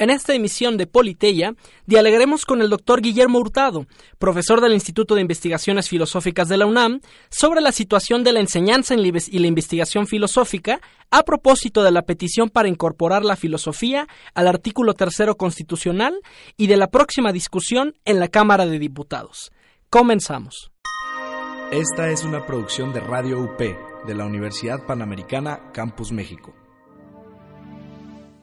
En esta emisión de Politeya dialogaremos con el doctor Guillermo Hurtado, profesor del Instituto de Investigaciones Filosóficas de la UNAM, sobre la situación de la enseñanza y la investigación filosófica a propósito de la petición para incorporar la filosofía al artículo tercero constitucional y de la próxima discusión en la Cámara de Diputados. Comenzamos. Esta es una producción de Radio UP de la Universidad Panamericana Campus México.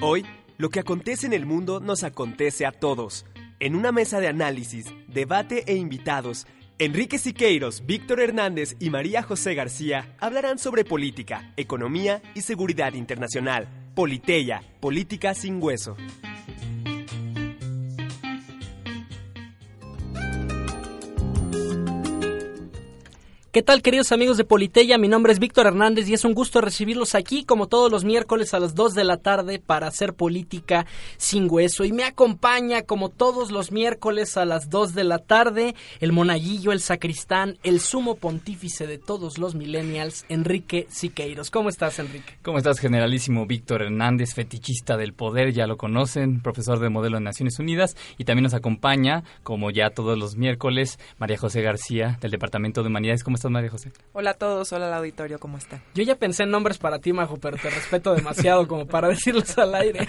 Hoy, lo que acontece en el mundo nos acontece a todos. En una mesa de análisis, debate e invitados, Enrique Siqueiros, Víctor Hernández y María José García hablarán sobre política, economía y seguridad internacional. Politeya, política sin hueso. ¿Qué tal queridos amigos de Politeya? Mi nombre es Víctor Hernández y es un gusto recibirlos aquí como todos los miércoles a las 2 de la tarde para hacer política sin hueso. Y me acompaña como todos los miércoles a las 2 de la tarde el monaguillo, el sacristán, el sumo pontífice de todos los millennials, Enrique Siqueiros. ¿Cómo estás Enrique? ¿Cómo estás generalísimo Víctor Hernández, fetichista del poder? Ya lo conocen, profesor de modelo de Naciones Unidas y también nos acompaña como ya todos los miércoles María José García del Departamento de Humanidades. ¿Cómo estás, María José? Hola a todos, hola al auditorio, ¿cómo están? Yo ya pensé en nombres para ti, Majo, pero te respeto demasiado como para decirlos al aire.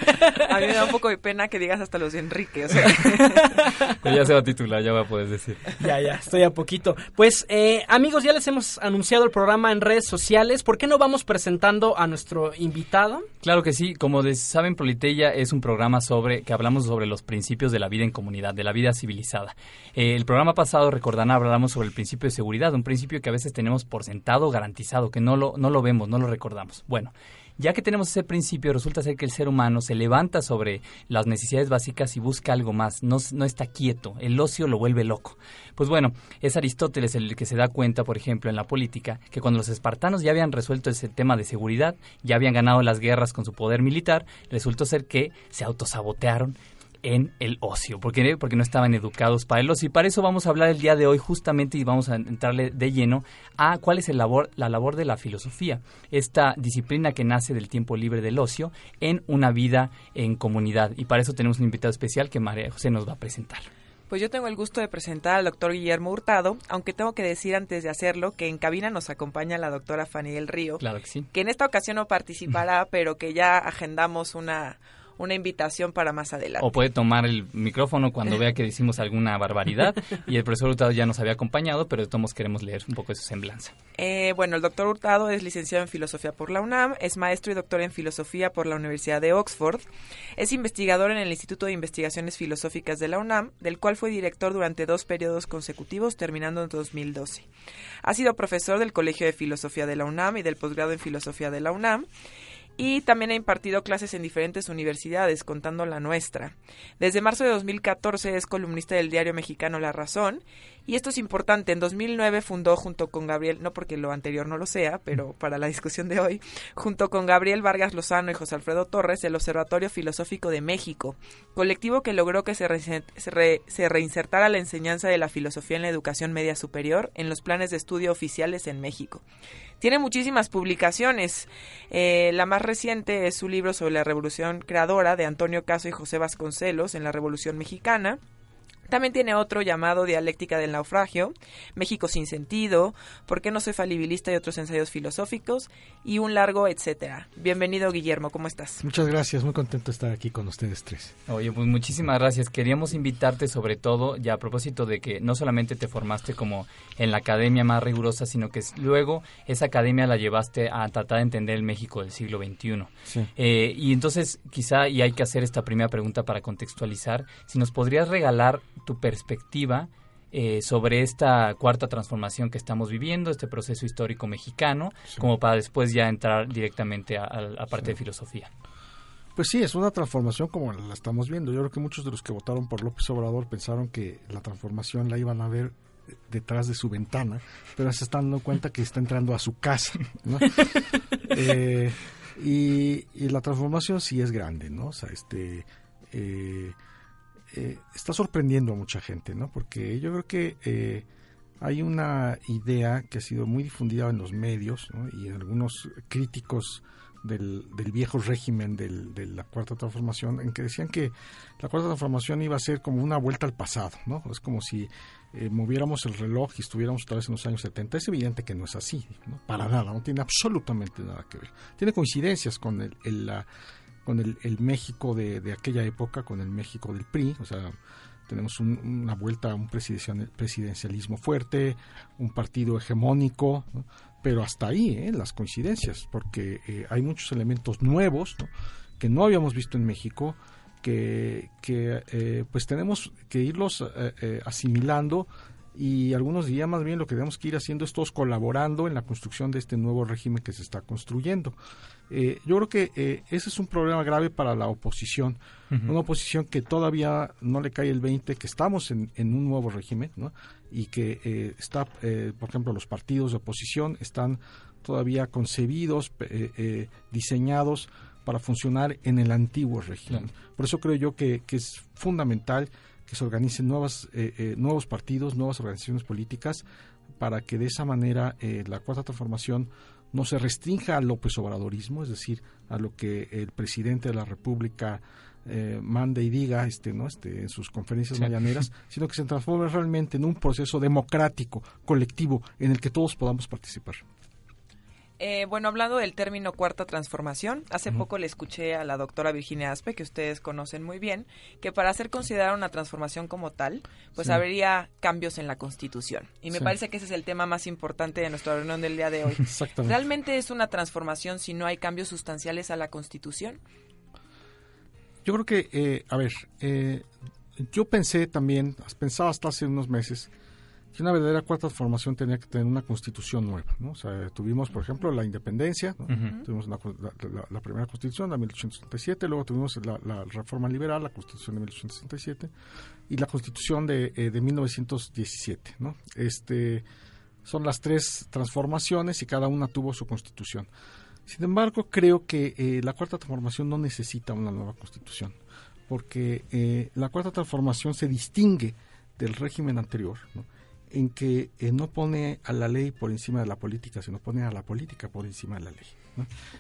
A mí me da un poco de pena que digas hasta los de Enrique, o sea. Pues ya se va a titular, ya va a poder decir. Ya, ya, estoy a poquito. Pues, eh, amigos, ya les hemos anunciado el programa en redes sociales. ¿Por qué no vamos presentando a nuestro invitado? Claro que sí. Como saben, Politeya es un programa sobre que hablamos sobre los principios de la vida en comunidad, de la vida civilizada. Eh, el programa pasado, recordarán, hablamos sobre el principio de seguridad, un principio que a veces tenemos por sentado, garantizado, que no lo, no lo vemos, no lo recordamos. Bueno, ya que tenemos ese principio, resulta ser que el ser humano se levanta sobre las necesidades básicas y busca algo más, no, no está quieto, el ocio lo vuelve loco. Pues bueno, es Aristóteles el que se da cuenta, por ejemplo, en la política, que cuando los espartanos ya habían resuelto ese tema de seguridad, ya habían ganado las guerras con su poder militar, resultó ser que se autosabotearon en el ocio, porque, porque no estaban educados para el ocio. Y para eso vamos a hablar el día de hoy justamente y vamos a entrarle de lleno a cuál es el labor, la labor de la filosofía, esta disciplina que nace del tiempo libre del ocio en una vida en comunidad. Y para eso tenemos un invitado especial que María José nos va a presentar. Pues yo tengo el gusto de presentar al doctor Guillermo Hurtado, aunque tengo que decir antes de hacerlo que en cabina nos acompaña la doctora Fanny del Río. Claro que sí. Que en esta ocasión no participará, pero que ya agendamos una una invitación para más adelante. O puede tomar el micrófono cuando vea que decimos alguna barbaridad y el profesor Hurtado ya nos había acompañado, pero de todos queremos leer un poco de su semblanza. Eh, bueno, el doctor Hurtado es licenciado en Filosofía por la UNAM, es maestro y doctor en Filosofía por la Universidad de Oxford, es investigador en el Instituto de Investigaciones Filosóficas de la UNAM, del cual fue director durante dos periodos consecutivos, terminando en 2012. Ha sido profesor del Colegio de Filosofía de la UNAM y del posgrado en Filosofía de la UNAM y también ha impartido clases en diferentes universidades, contando la nuestra. Desde marzo de 2014 es columnista del diario mexicano La Razón y esto es importante, en 2009 fundó junto con Gabriel, no porque lo anterior no lo sea, pero para la discusión de hoy, junto con Gabriel Vargas Lozano y José Alfredo Torres, el Observatorio Filosófico de México, colectivo que logró que se, se, reinsertara la enseñanza de la filosofía en la educación media superior en los planes de estudio oficiales en México. Tiene muchísimas publicaciones. Eh, la más reciente es su libro sobre la revolución creadora de Antonio Caso y José Vasconcelos en la Revolución Mexicana. También tiene otro llamado Dialéctica del Naufragio, México sin sentido, ¿Por qué no soy falibilista y otros ensayos filosóficos? Y un largo etcétera. Bienvenido Guillermo, ¿cómo estás? Muchas gracias, muy contento de estar aquí con ustedes tres. Oye, pues muchísimas gracias. Queríamos invitarte sobre todo, ya a propósito de que no solamente te formaste como en la academia más rigurosa, sino que luego esa academia la llevaste a tratar de entender el México del siglo XXI. Sí. Eh, y entonces quizá, y hay que hacer esta primera pregunta para contextualizar, si nos podrías regalar tu perspectiva eh, sobre esta cuarta transformación que estamos viviendo, este proceso histórico mexicano, como para después ya entrar directamente a, la parte de filosofía. Pues sí, es una transformación como la estamos viendo. Yo creo que muchos de los que votaron por López Obrador pensaron que la transformación la iban a ver detrás de su ventana, pero se están dando cuenta que está entrando a su casa. Eh, y, la transformación sí es grande, ¿no? O sea, este eh, eh, está sorprendiendo a mucha gente, ¿no? Porque yo creo que hay una idea que ha sido muy difundida en los medios y en algunos críticos del, viejo régimen de la cuarta transformación, en que decían que la cuarta transformación iba a ser como una vuelta al pasado, ¿no? Es como si eh, moviéramos el reloj y estuviéramos otra vez en los años 70. Es evidente que no es así, ¿no? para nada, no tiene absolutamente nada que ver. Tiene coincidencias con el, con el, México de, de, aquella época, con el México del PRI, o sea, tenemos una vuelta a un presidencialismo fuerte, un partido hegemónico, pero hasta ahí ¿eh? las coincidencias, porque eh, hay muchos elementos nuevos que no habíamos visto en México, que, eh, pues tenemos que irlos asimilando y algunos días más bien lo que tenemos que ir haciendo es todos colaborando en la construcción de este nuevo régimen que se está construyendo. Eh, yo creo que eh, ese es un problema grave para la oposición, una oposición que todavía no le cae el 20, que estamos en, un nuevo régimen, ¿no? y que eh, está, por ejemplo, los partidos de oposición están todavía concebidos, diseñados para funcionar en el antiguo régimen. Por eso creo yo que, es fundamental que se organicen nuevas, nuevos partidos, nuevas organizaciones políticas, para que de esa manera la cuarta transformación no se restrinja al López Obradorismo, es decir, a lo que el presidente de la República eh, mande y diga este, ¿no? este, en sus conferencias mañaneras, sino que se transforme realmente en un proceso democrático, colectivo, en el que todos podamos participar. Eh, bueno, hablando del término cuarta transformación, hace poco le escuché a la doctora Virginia Aspe, que ustedes conocen muy bien, que para ser considerada una transformación como tal, pues habría cambios en la Constitución. Y me parece que ese es el tema más importante de nuestra reunión del día de hoy. ¿Realmente es una transformación si no hay cambios sustanciales a la Constitución? Yo creo que, eh, a ver, eh, yo pensé también, pensaba hasta hace unos meses, que una verdadera cuarta transformación tenía que tener una constitución nueva. ¿no? O sea, tuvimos, por ejemplo, la independencia, tuvimos la, primera constitución, la 1867, luego tuvimos la, reforma liberal, la constitución de 1867, y la constitución de, eh, de 1917. ¿no? Este, son las tres transformaciones y cada una tuvo su constitución. Sin embargo, creo que eh, la cuarta transformación no necesita una nueva constitución, porque eh, la cuarta transformación se distingue del régimen anterior. ¿no? En que eh, no pone a la ley por encima de la política, sino pone a la política por encima de la ley.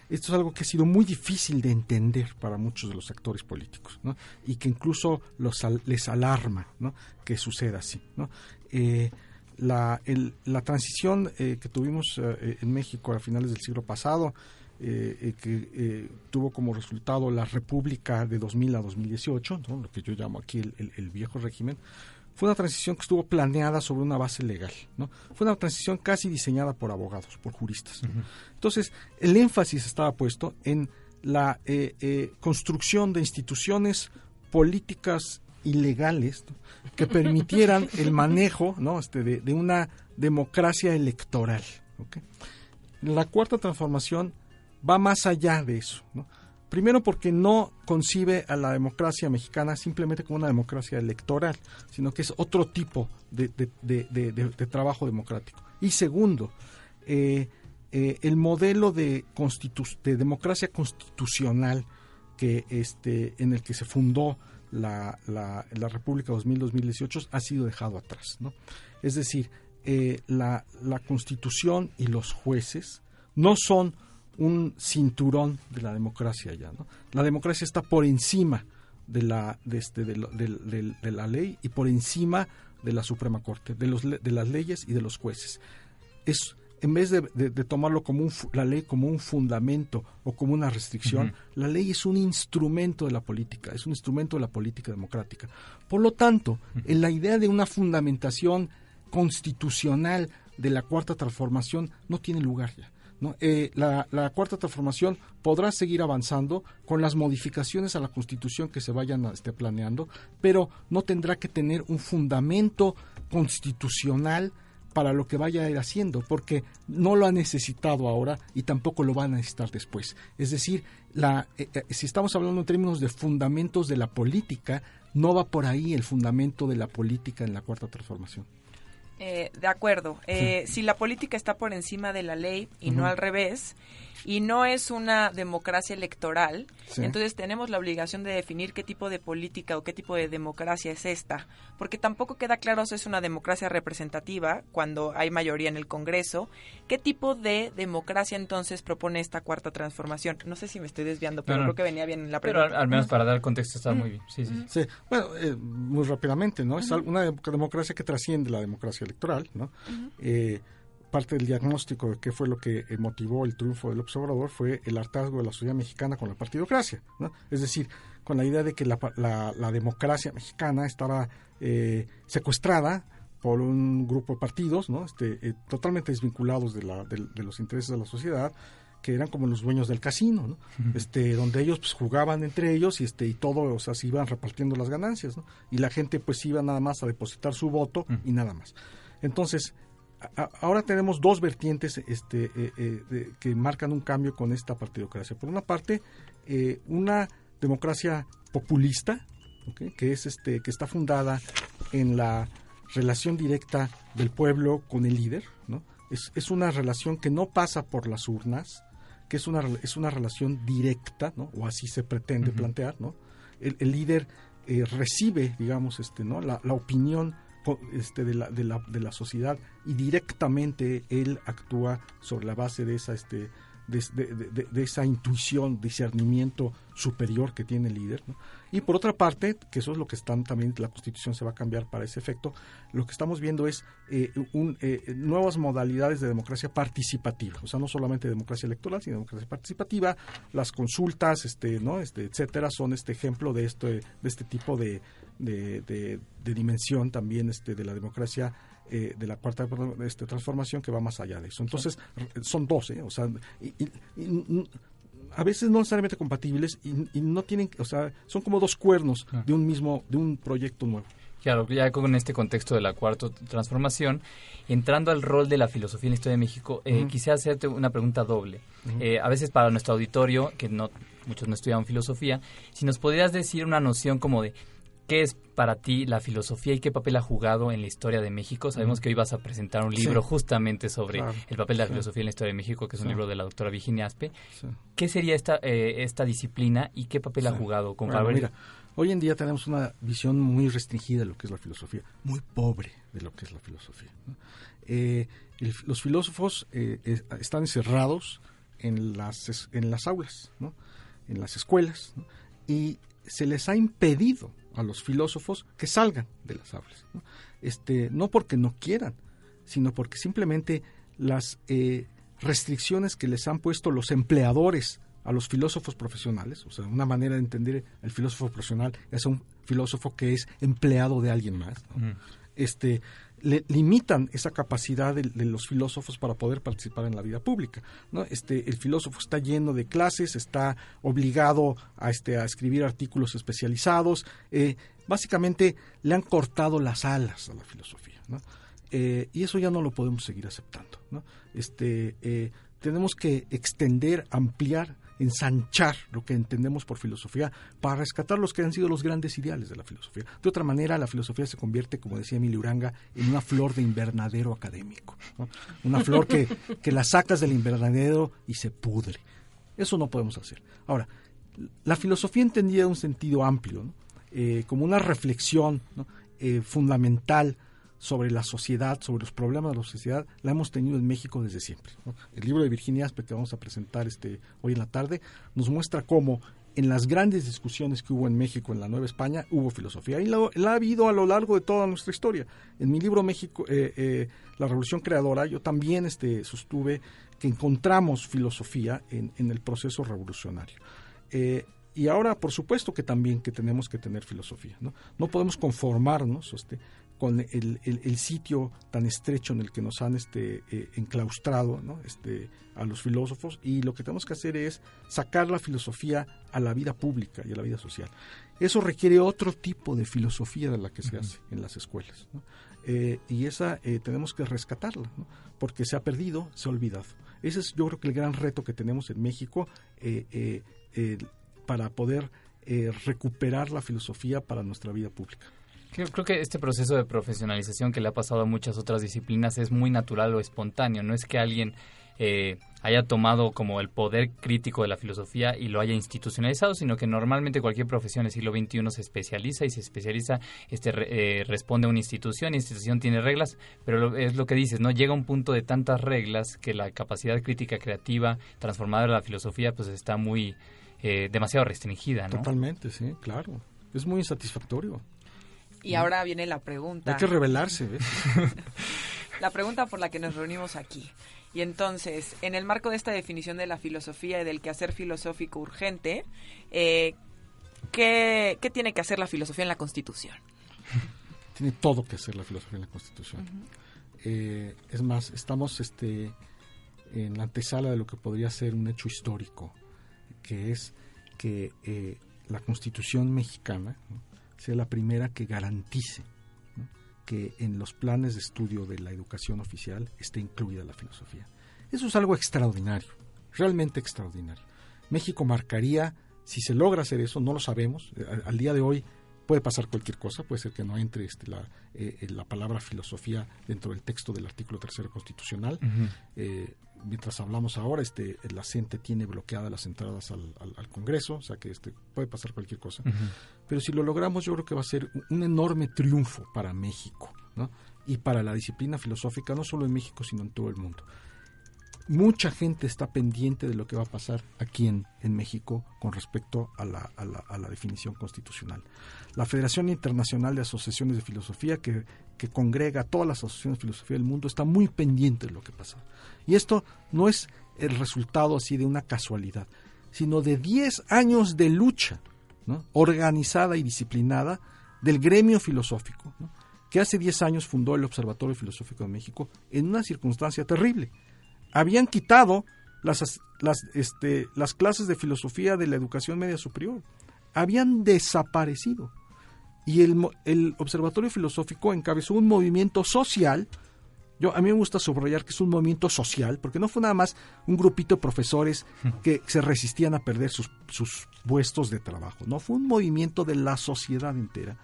Esto es algo que ha sido muy difícil de entender para muchos de los actores políticos y que incluso los, les alarma que suceda así. Eh, la, transición eh, que tuvimos en México a finales del siglo pasado, que tuvo como resultado la República de 2000 a 2018, lo que yo llamo aquí el viejo régimen, fue una transición que estuvo planeada sobre una base legal, ¿no? Fue una transición casi diseñada por abogados, por juristas. Entonces, el énfasis estaba puesto en la eh, eh, construcción de instituciones políticas y legales que permitieran el manejo ¿no? este, de, una democracia electoral. La cuarta transformación va más allá de eso. ¿no? Primero porque no concibe a la democracia mexicana simplemente como una democracia electoral, sino que es otro tipo de, trabajo democrático. Y segundo, eh, eh, el modelo de, de democracia constitucional que este, en el que se fundó la, la, República 2000-2018 ha sido dejado atrás. ¿no? Es decir, eh, la, la constitución y los jueces no son un cinturón de la democracia ya. ¿no? La democracia está por encima de la, de, este, de, la ley y por encima de la Suprema Corte, de, los, de las leyes y de los jueces. Es, en vez de, tomarlo como un, la ley como un fundamento o como una restricción, la ley es un instrumento de la política, es un instrumento de la política democrática. Por lo tanto, en la idea de una fundamentación constitucional de la cuarta transformación no tiene lugar ya. Eh, la, cuarta transformación podrá seguir avanzando con las modificaciones a la Constitución que se vayan este, planeando, pero no tendrá que tener un fundamento constitucional para lo que vaya a ir haciendo, porque no lo ha necesitado ahora y tampoco lo va a necesitar después. Es decir, la, eh, eh, si estamos hablando en términos de fundamentos de la política, no va por ahí el fundamento de la política en la cuarta transformación. Eh, de acuerdo. Eh, Si la política está por encima de la ley y no al revés, y no es una democracia electoral, Sí. entonces tenemos la obligación de definir qué tipo de política o qué tipo de democracia es esta, porque tampoco queda claro si es una democracia representativa cuando hay mayoría en el Congreso, qué tipo de democracia entonces propone esta cuarta transformación. No sé si me estoy desviando, pero No, no. creo que venía bien en la Pero pregunta. al, al menos para dar contexto está muy bien. Sí, sí. Sí, bueno, eh, muy rápidamente, ¿no? Es una dem- democracia que trasciende la democracia electoral, ¿no? Eh, parte del diagnóstico de qué fue lo que eh, motivó el triunfo del observador fue el hartazgo de la sociedad mexicana con la partidocracia, ¿no? Es decir, con la idea de que la, la- la democracia mexicana estaba eh, secuestrada por un grupo de partidos, ¿no? Este, eh, totalmente desvinculados de, la, de, de los intereses de la sociedad, que eran como los dueños del casino, ¿no? este, donde ellos pues, jugaban entre ellos y este y todo, o sea, se iban repartiendo las ganancias, ¿no? Y la gente pues iba nada más a depositar su voto y nada más. Entonces, a- ahora tenemos dos vertientes este, eh, eh, de- que marcan un cambio con esta partidocracia. Por una parte, eh, una democracia populista, que es este, que está fundada en la relación directa del pueblo con el líder, ¿no? Es, es una relación que no pasa por las urnas, que es una, es una relación directa, ¿no? O así se pretende plantear, ¿no? El, el líder eh, recibe, digamos, este, ¿no? La, la opinión este, de, la, de, la, de la sociedad y directamente él actúa sobre la base de esa, este, de, esa intuición, discernimiento superior que tiene el líder. Y por otra parte, que eso es lo que están también, la constitución se va a cambiar para ese efecto, lo que estamos viendo es eh, un, eh, nuevas modalidades de democracia participativa, o sea, no solamente democracia electoral, sino democracia participativa, las consultas, este, ¿no? este, etcétera, son este ejemplo de este, de este tipo de, de, de- de dimensión también este, de la democracia eh, de la cuarta este, transformación que va más allá de eso. Entonces, son dos, ¿eh? o sea, y- y- a veces no necesariamente compatibles y, y no tienen, o sea, son como dos cuernos de un mismo, de un proyecto nuevo. Claro, ya con este contexto de la cuarta transformación, entrando al rol de la filosofía en la historia de México, eh, quisiera hacerte una pregunta doble. Eh, a veces para nuestro auditorio, que no muchos no estudian filosofía, si nos podrías decir una noción como de qué es para ti la filosofía y qué papel ha jugado en la historia de México. Sabemos que hoy vas a presentar un Sí. libro justamente sobre Claro. el papel de la Sí. filosofía en la historia de México, que es un libro de la doctora Virginia Aspe. ¿Qué sería esta, eh, esta disciplina y qué papel ha jugado? Con Bueno, mira, hoy en día tenemos una visión muy restringida de lo que es la filosofía, muy pobre de lo que es la filosofía. Eh, el- los filósofos eh, están encerrados en las, en las aulas, ¿no? en las escuelas, ¿no? y se les ha impedido a los filósofos que salgan de las aulas. ¿no? Este, no porque no quieran, sino porque simplemente las eh, restricciones que les han puesto los empleadores a los filósofos profesionales, o sea, una manera de entender el filósofo profesional es un filósofo que es empleado de alguien más, ¿no? este, le, limitan esa capacidad de, los filósofos para poder participar en la vida pública. Este, el filósofo está lleno de clases, está obligado a, este, a escribir artículos especializados. eh, básicamente le han cortado las alas a la filosofía. Eh, y eso ya no lo podemos seguir aceptando. Este, eh, tenemos que extender, ampliar, ensanchar lo que entendemos por filosofía para rescatar los que han sido los grandes ideales de la filosofía. De otra manera, la filosofía se convierte, como decía Emilio Uranga, en una flor de invernadero académico. Una flor que, que la sacas del invernadero y se pudre. Eso no podemos hacer. Ahora, la filosofía entendida en un sentido amplio. Eh, como una reflexión eh, fundamental sobre la sociedad, sobre los problemas de la sociedad, la hemos tenido en México desde siempre. El libro de Virginia Aspe que vamos a presentar este, hoy en la tarde nos muestra cómo en las grandes discusiones que hubo en México, en la Nueva España, hubo filosofía. Y la, ha habido a lo largo de toda nuestra historia. En mi libro México, eh, eh, La Revolución Creadora, yo también este, sostuve que encontramos filosofía en, en el proceso revolucionario. Eh, y ahora, por supuesto que también que tenemos que tener filosofía. No, no podemos conformarnos este, con el, el, el, sitio tan estrecho en el que nos han este, eh, enclaustrado ¿no? este, a los filósofos y lo que tenemos que hacer es sacar la filosofía a la vida pública y a la vida social. Eso requiere otro tipo de filosofía de la que se uh -huh. hace en las escuelas. ¿no? Eh, y esa eh, tenemos que rescatarla, ¿no? porque se ha perdido, se ha olvidado. Ese es yo creo que el gran reto que tenemos en México, para poder recuperar la filosofía para nuestra vida pública. Creo, que este proceso de profesionalización que le ha pasado a muchas otras disciplinas es muy natural o espontáneo. No es que alguien eh, haya tomado como el poder crítico de la filosofía y lo haya institucionalizado, sino que normalmente cualquier profesión del siglo XXI se especializa y se especializa, este, eh, responde a una institución, la institución tiene reglas, pero es lo que dices, ¿no? Llega un punto de tantas reglas que la capacidad crítica creativa transformada de la filosofía pues está muy, eh, demasiado restringida, ¿no? Totalmente, sí, claro. Es muy insatisfactorio. Y ahora viene la pregunta. Hay que revelarse, ¿ves? la pregunta por la que nos reunimos aquí. Y entonces, en el marco de esta definición de la filosofía y del quehacer filosófico urgente, eh, ¿qué, tiene que hacer la filosofía en la Constitución? Tiene todo que hacer la filosofía en la Constitución. Eh, es más, estamos este, en la antesala de lo que podría ser un hecho histórico, que es que eh, la Constitución mexicana, sea la primera que garantice que en los planes de estudio de la educación oficial esté incluida la filosofía. Eso es algo extraordinario, realmente extraordinario. México marcaría, si se logra hacer eso, no lo sabemos, eh, al, día de hoy puede pasar cualquier cosa, puede ser que no entre este, la, eh, la palabra filosofía dentro del texto del artículo tercero constitucional mientras hablamos ahora, este, la CENTE tiene bloqueadas las entradas al, Congreso, o sea que este, puede pasar cualquier cosa. Pero si lo logramos, yo creo que va a ser un enorme triunfo para México, ¿no? Y para la disciplina filosófica, no solo en México, sino en todo el mundo mucha gente está pendiente de lo que va a pasar aquí en, en México con respecto a la, a, la, definición constitucional. La Federación Internacional de Asociaciones de Filosofía, que, que congrega a todas las asociaciones de filosofía del mundo, está muy pendiente de lo que pasa. Y esto no es el resultado así de una casualidad, sino de 10 años de lucha ¿no? organizada y disciplinada del gremio filosófico, que hace 10 años fundó el Observatorio Filosófico de México en una circunstancia terrible habían quitado las, las, este, las clases de filosofía de la educación media superior. Habían desaparecido. Y el, el Observatorio Filosófico encabezó un movimiento social. Yo, a mí me gusta subrayar que es un movimiento social, porque no fue nada más un grupito de profesores que se resistían a perder sus, sus puestos de trabajo. No, fue un movimiento de la sociedad entera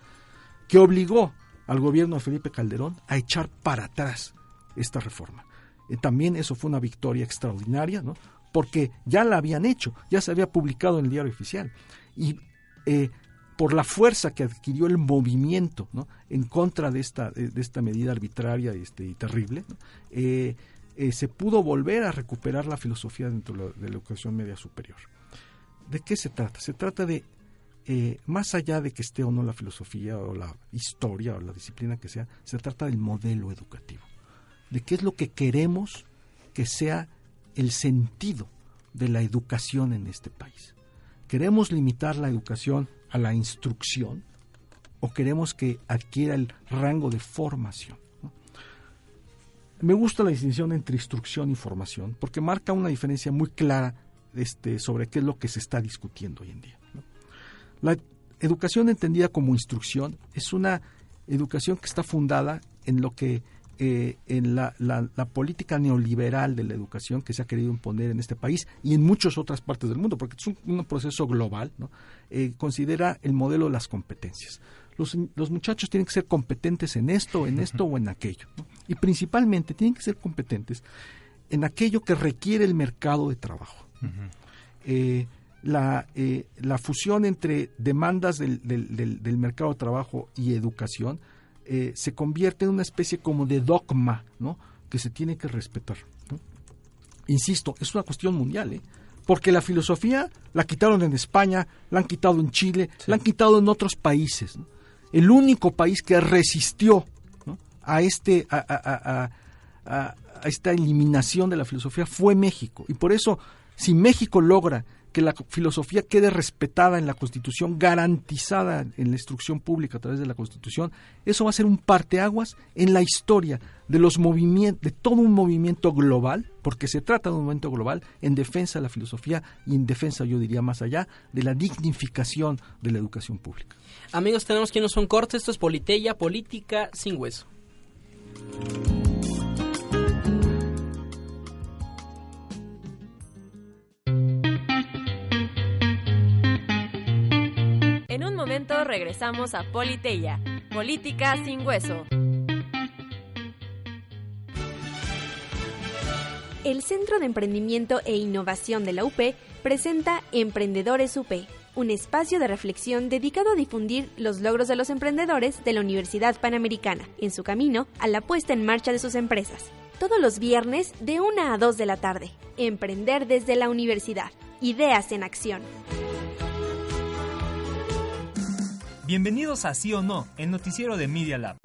que obligó al gobierno de Felipe Calderón a echar para atrás esta reforma. Eh, también eso fue una victoria extraordinaria, ¿no? porque ya la habían hecho, ya se había publicado en el diario oficial. Y eh, por la fuerza que adquirió el movimiento ¿no? en contra de esta, de esta medida arbitraria este, y terrible, eh, se pudo volver a recuperar la filosofía dentro de la educación media superior. ¿De qué se trata? Se trata de, más allá de que esté o no la filosofía o la historia o la disciplina que sea, se trata del modelo educativo de qué es lo que queremos que sea el sentido de la educación en este país. ¿Queremos limitar la educación a la instrucción o queremos que adquiera el rango de formación? Me gusta la distinción entre instrucción y formación porque marca una diferencia muy clara este, sobre qué es lo que se está discutiendo hoy en día. La educación entendida como instrucción es una educación que está fundada en lo que eh, en la, política neoliberal de la educación que se ha querido imponer en este país y en muchas otras partes del mundo, porque es un, proceso global, eh, considera el modelo de las competencias. Los, muchachos tienen que ser competentes en esto, en esto o en aquello. Y principalmente tienen que ser competentes en aquello que requiere el mercado de trabajo. Eh, la, la, fusión entre demandas del, del mercado de trabajo y educación eh, se convierte en una especie como de dogma, ¿no? Que se tiene que respetar. Insisto, es una cuestión mundial, ¿eh? Porque la filosofía la quitaron en España, la han quitado en Chile, la han quitado en otros países. El único país que resistió a, este, a, a esta eliminación de la filosofía fue México. Y por eso, si México logra que la filosofía quede respetada en la Constitución, garantizada en la instrucción pública a través de la Constitución, eso va a ser un parteaguas en la historia de los movimientos, de todo un movimiento global, porque se trata de un movimiento global en defensa de la filosofía y en defensa, yo diría más allá, de la dignificación de la educación pública. Amigos, tenemos que no son cortes, esto es Politeya, política sin hueso. Momento regresamos a Politeya, Política sin Hueso. El Centro de Emprendimiento e Innovación de la UP presenta Emprendedores UP, un espacio de reflexión dedicado a difundir los logros de los emprendedores de la Universidad Panamericana en su camino a la puesta en marcha de sus empresas. Todos los viernes de 1 a 2 de la tarde. Emprender desde la universidad. Ideas en acción. Bienvenidos a Sí o No, el noticiero de Media Lab.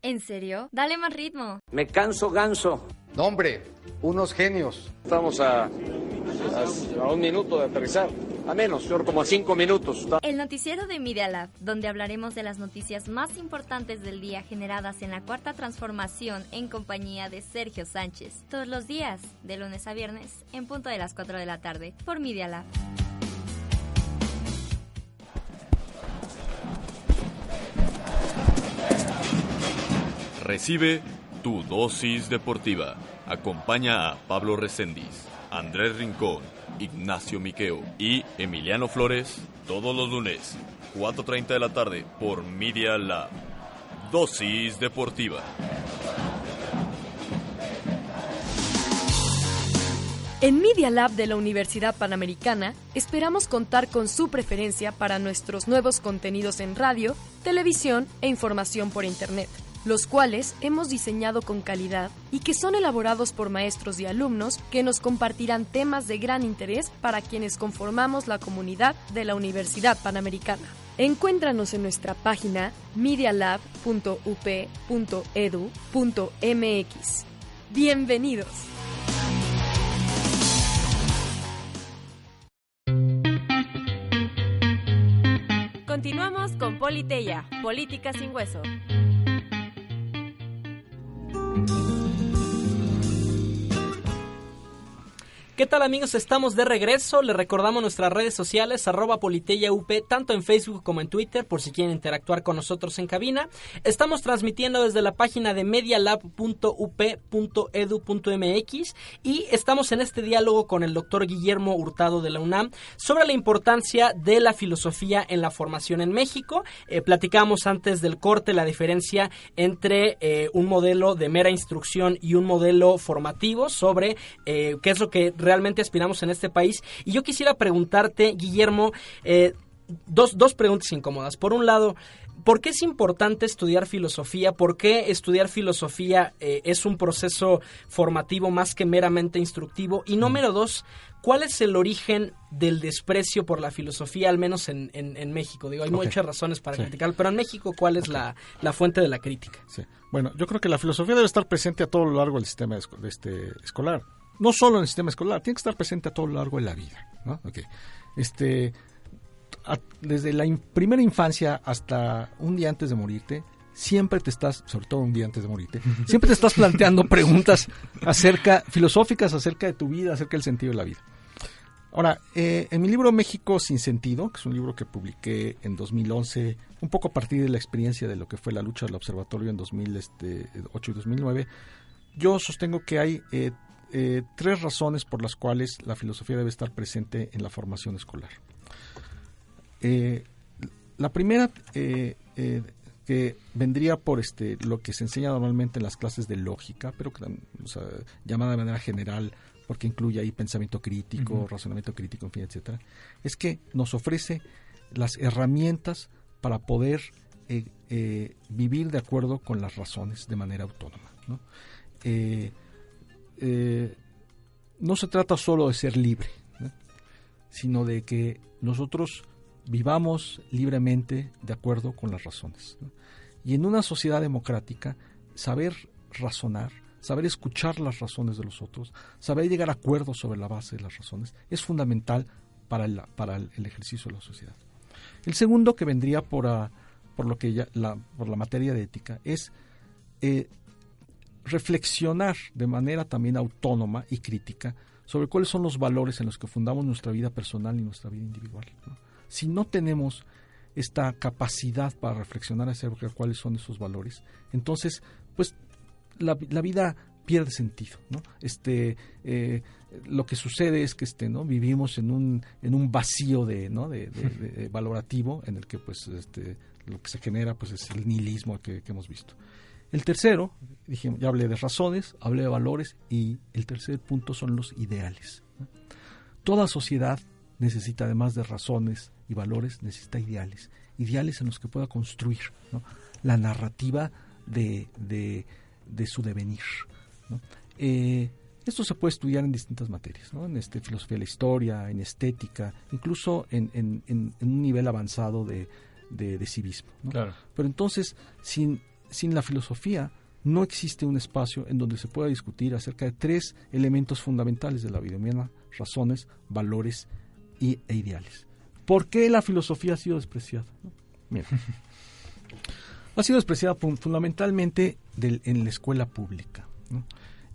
¿En serio? Dale más ritmo. Me canso ganso. No, hombre, unos genios. Estamos a, a, un minuto de aterrizar. A menos, como a cinco minutos. El noticiero de Media Lab, donde hablaremos de las noticias más importantes del día generadas en la cuarta transformación en compañía de Sergio Sánchez. Todos los días, de lunes a viernes, en punto de las 4 de la tarde, por Media Lab. Recibe tu dosis deportiva. Acompaña a Pablo Recendis, Andrés Rincón, Ignacio Miqueo y Emiliano Flores todos los lunes, 4.30 de la tarde por Media Lab. Dosis deportiva. En Media Lab de la Universidad Panamericana esperamos contar con su preferencia para nuestros nuevos contenidos en radio, televisión e información por Internet los cuales hemos diseñado con calidad y que son elaborados por maestros y alumnos que nos compartirán temas de gran interés para quienes conformamos la comunidad de la Universidad Panamericana. Encuéntranos en nuestra página medialab.up.edu.mx. Bienvenidos. Continuamos con Politeya, Política sin Hueso. ¿Qué tal amigos? Estamos de regreso. Les recordamos nuestras redes sociales, arroba UP, tanto en Facebook como en Twitter, por si quieren interactuar con nosotros en cabina. Estamos transmitiendo desde la página de medialab.up.edu.mx y estamos en este diálogo con el doctor Guillermo Hurtado de la UNAM sobre la importancia de la filosofía en la formación en México. Eh, platicamos antes del corte la diferencia entre eh, un modelo de mera instrucción y un modelo formativo sobre eh, qué es lo que realmente aspiramos en este país. Y yo quisiera preguntarte, Guillermo, eh, dos, dos preguntas incómodas. Por un lado, ¿Por qué es importante estudiar filosofía? ¿Por qué estudiar filosofía eh, es un proceso formativo más que meramente instructivo? Y número dos, ¿cuál es el origen del desprecio por la filosofía, al menos en, en, México? Digo, hay muchas razones para criticar, pero en México, ¿cuál es la, la, fuente de la crítica? Bueno, yo creo que la filosofía debe estar presente a todo lo largo del sistema este, escolar no solo en el sistema escolar, tiene que estar presente a todo lo largo de la vida. ¿no? Este, desde la primera infancia hasta un día antes de morirte, siempre te estás, sobre todo un día antes de morirte, siempre te estás planteando preguntas acerca, filosóficas acerca de tu vida, acerca del sentido de la vida. Ahora, eh, en mi libro México sin sentido, que es un libro que publiqué en 2011, un poco a partir de la experiencia de lo que fue la lucha del observatorio en 2008 este, y 2009, yo sostengo que hay eh, eh, tres razones por las cuales la filosofía debe estar presente en la formación escolar. Eh, la primera eh, que vendría por este lo que se enseña normalmente en las clases de lógica, pero que, llamada de manera general porque incluye ahí pensamiento crítico, razonamiento crítico, en fin, etcétera, es que nos ofrece las herramientas para poder vivir de acuerdo con las razones de manera autónoma. ¿no? Eh, no se trata solo de ser libre, sino de que nosotros vivamos libremente de acuerdo con las razones. Y en una sociedad democrática, saber razonar, saber escuchar las razones de los otros, saber llegar a acuerdos sobre la base de las razones, es fundamental para el, ejercicio de la sociedad. El segundo, que vendría por, por, lo que ya, la, por la materia de ética, es eh, reflexionar de manera también autónoma y crítica sobre cuáles son los valores en los que fundamos nuestra vida personal y nuestra vida individual. Si no tenemos esta capacidad para reflexionar acerca de cuáles son esos valores, entonces, pues la, vida pierde sentido. ¿no? Este, eh, lo que sucede es que este no vivimos en un en un vacío de no de, valorativo en el que pues este lo que se genera pues es el nihilismo que, hemos visto el tercero dije ya hablé de razones hablé de valores y el tercer punto son los ideales toda sociedad necesita además de razones y valores necesita ideales ideales en los que pueda construir la narrativa de, de, de su devenir ¿no? Eh, esto se puede estudiar en distintas materias, ¿no? en este, filosofía de la historia, en estética, incluso en, en, un nivel avanzado de, de, civismo. Pero entonces, sin, sin la filosofía, no existe un espacio en donde se pueda discutir acerca de tres elementos fundamentales de la vida humana, razones, valores y, e ideales. ¿Por qué la filosofía ha sido despreciada? Mira, ha sido despreciada fundamentalmente en la escuela pública.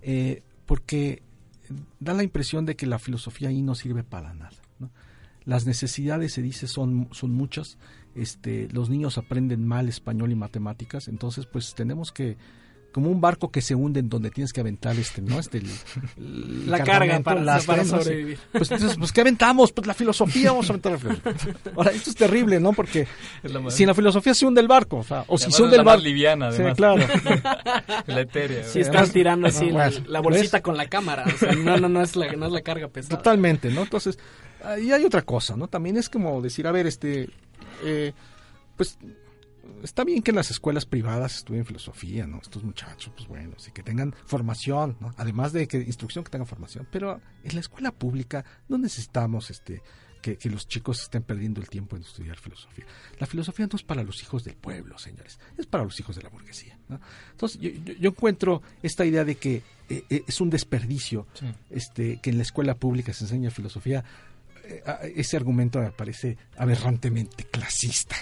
Eh, porque da la impresión de que la filosofía ahí no sirve para nada. Las necesidades, se dice, son, son muchas. Este, los niños aprenden mal español y matemáticas, entonces pues tenemos que como un barco que se hunde en donde tienes que aventar este, ¿no? Este, la carga para, sobrevivir. Pues entonces, pues ¿qué aventamos? Pues la filosofía, vamos a aventar la filosofía. Ahora, esto es terrible, ¿no? Porque si la filosofía se hunde el barco, o sea, o si se hunde el barco. liviana, además. Sí, claro. la etérea. Si estás tirando así la, bolsita con la cámara, o sea, no, no, no es la, no es la carga pesada. Totalmente, ¿no? Entonces, y hay otra cosa, ¿no? También es como decir, a ver, este, eh, pues está bien que en las escuelas privadas estudien filosofía, ¿no? Estos muchachos, pues bueno, sí que tengan formación, ¿no? Además de que instrucción que tengan formación, pero en la escuela pública no necesitamos este que, los chicos estén perdiendo el tiempo en estudiar filosofía. La filosofía no es para los hijos del pueblo, señores, es para los hijos de la burguesía. ¿no? Entonces, yo, encuentro esta idea de que eh, eh, es un desperdicio este, que en la escuela pública se enseña filosofía ese argumento me parece aberrantemente clasista.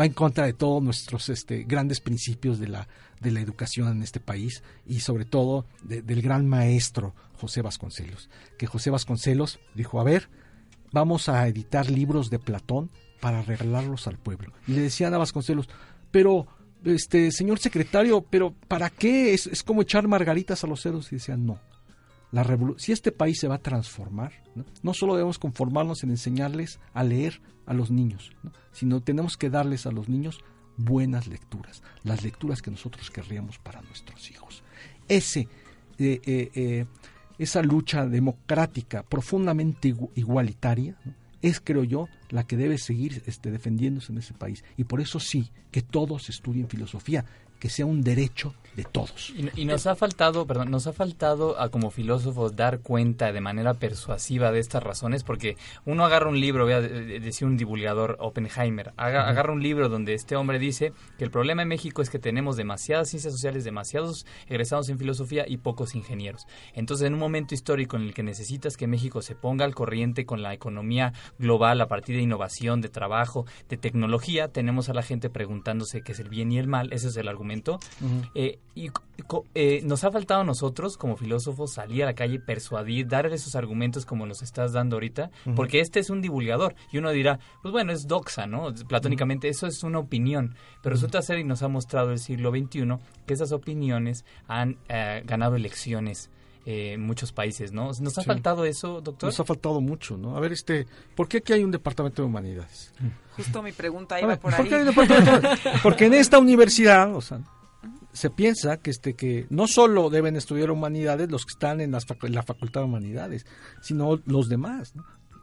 va en contra de todos nuestros este, grandes principios de la, de la educación en este país y sobre todo del gran maestro José Vasconcelos. Que José Vasconcelos dijo, a ver, vamos a editar libros de Platón para regalarlos al pueblo. Y le decían a Vasconcelos, pero este señor secretario, pero ¿para qué? Es, es como echar margaritas a los cerdos. Y decían, no, la si este país se va a transformar, ¿no? solo debemos conformarnos en enseñarles a leer a los niños, sino tenemos que darles a los niños buenas lecturas, las lecturas que nosotros querríamos para nuestros hijos. Ese, eh, eh, eh, esa lucha democrática profundamente igualitaria es, creo yo, la que debe seguir este, defendiéndose en ese país. Y por eso sí, que todos estudien filosofía, que sea un derecho de todos. Y, nos ha faltado, perdón, nos ha faltado a como filósofos dar cuenta de manera persuasiva de estas razones, porque uno agarra un libro, voy a decir un divulgador, Oppenheimer, agarra un libro donde este hombre dice que el problema en México es que tenemos demasiadas ciencias sociales, demasiados egresados en filosofía y pocos ingenieros. Entonces, en un momento histórico en el que necesitas que México se ponga al corriente con la economía global a partir de innovación, de trabajo, de tecnología, tenemos a la gente preguntándose qué es el bien y el mal, ese es el argumento eh, y eh, nos ha faltado a nosotros, como filósofos, salir a la calle, persuadir, darle esos argumentos como nos estás dando ahorita, porque este es un divulgador. Y uno dirá, pues bueno, es doxa, ¿no? Platónicamente, eso es una opinión. Pero resulta ser, y nos ha mostrado el siglo XXI, que esas opiniones han eh, ganado elecciones. en muchos países, ¿no? ¿Nos ha faltado eso, doctor? Nos ha faltado mucho, ¿no? A ver, este, ¿por qué aquí hay un departamento de humanidades? Justo mi pregunta iba por ahí. Porque en esta universidad, o sea, se piensa que este que no solo deben estudiar humanidades los que están en, la Facultad de Humanidades, sino los demás,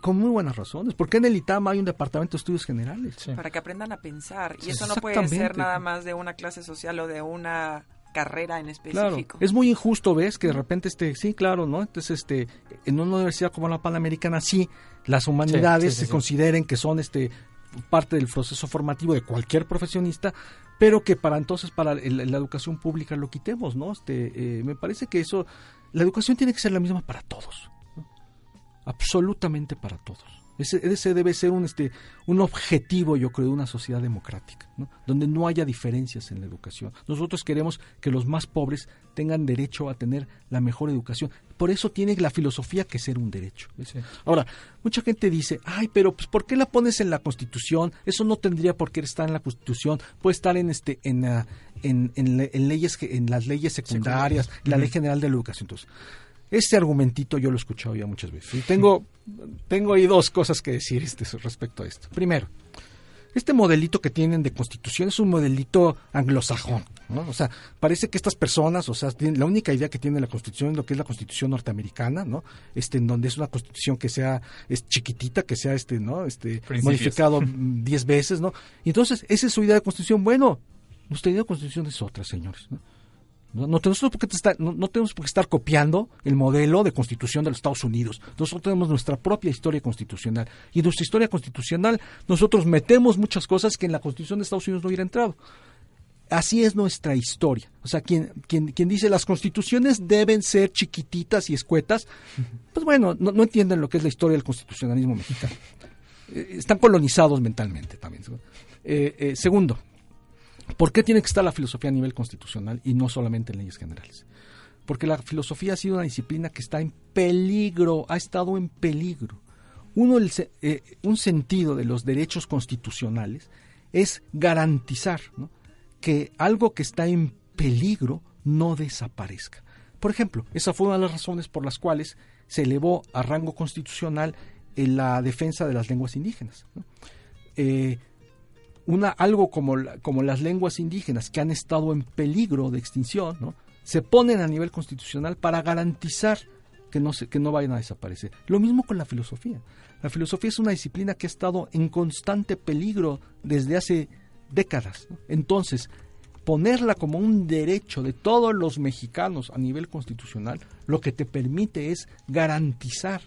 con muy buenas razones. porque en el ITAM hay un departamento de estudios generales? Para que aprendan a pensar. Y eso no puede ser nada más de una clase social o de una carrera en específico. es muy injusto, ¿ves? Que de repente, este, sí, claro, ¿no? Entonces, este, en una universidad como la Panamericana, sí, las humanidades se consideren que son, este, parte del proceso formativo de cualquier profesionista, pero que para entonces para la educación pública lo quitemos, ¿no? Este, eh, me parece que eso, la educación tiene que ser la misma para todos, absolutamente para todos. Ese, debe ser un, este, un objetivo, yo creo, de una sociedad democrática, donde no haya diferencias en la educación. Nosotros queremos que los más pobres tengan derecho a tener la mejor educación. Por eso tiene la filosofía que ser un derecho. Ahora, mucha gente dice, ay, pero pues, ¿por qué la pones en la Constitución? Eso no tendría por qué estar en la Constitución. Puede estar en, este, en, ah, en, leyes, en las leyes secundarias, la Ley General de la Educación. Entonces, Este argumentito yo lo he escuchado ya muchas veces. Y tengo, tengo ahí dos cosas que decir este, respecto a esto. Primero, este modelito que tienen de constitución es un modelito anglosajón, ¿no? O sea, parece que estas personas, o sea, la única idea que tiene la constitución es lo que es la constitución norteamericana, ¿no? Este, en donde es una constitución que sea es chiquitita, que sea este, ¿no? Este, modificado diez veces, ¿no? Y entonces, esa es su idea de constitución. Bueno, nuestra idea de constitución es otra, señores, ¿no? No, tenemos por qué estar, no, tenemos por qué estar copiando el modelo de constitución de los Estados Unidos. Nosotros tenemos nuestra propia historia constitucional. Y en nuestra historia constitucional nosotros metemos muchas cosas que en la constitución de Estados Unidos no hubiera entrado. Así es nuestra historia. O sea, quien, quien, quien dice las constituciones deben ser chiquititas y escuetas, pues bueno, no, no entienden lo que es la historia del constitucionalismo mexicano. Eh, están colonizados mentalmente también. Eh, eh, segundo, ¿Por qué tiene que estar la filosofía a nivel constitucional y no solamente en leyes generales? Porque la filosofía ha sido una disciplina que está en peligro, ha estado en peligro. Uno, eh, un sentido de los derechos constitucionales es garantizar que algo que está en peligro no desaparezca. Por ejemplo, esa fue una de las razones por las cuales se elevó a rango constitucional en la defensa de las lenguas indígenas. Eh, una, algo como, como las lenguas indígenas que han estado en peligro de extinción, ¿no? se ponen a nivel constitucional para garantizar que no, se, que no vayan a desaparecer. Lo mismo con la filosofía. La filosofía es una disciplina que ha estado en constante peligro desde hace décadas. Entonces, ponerla como un derecho de todos los mexicanos a nivel constitucional, lo que te permite es garantizar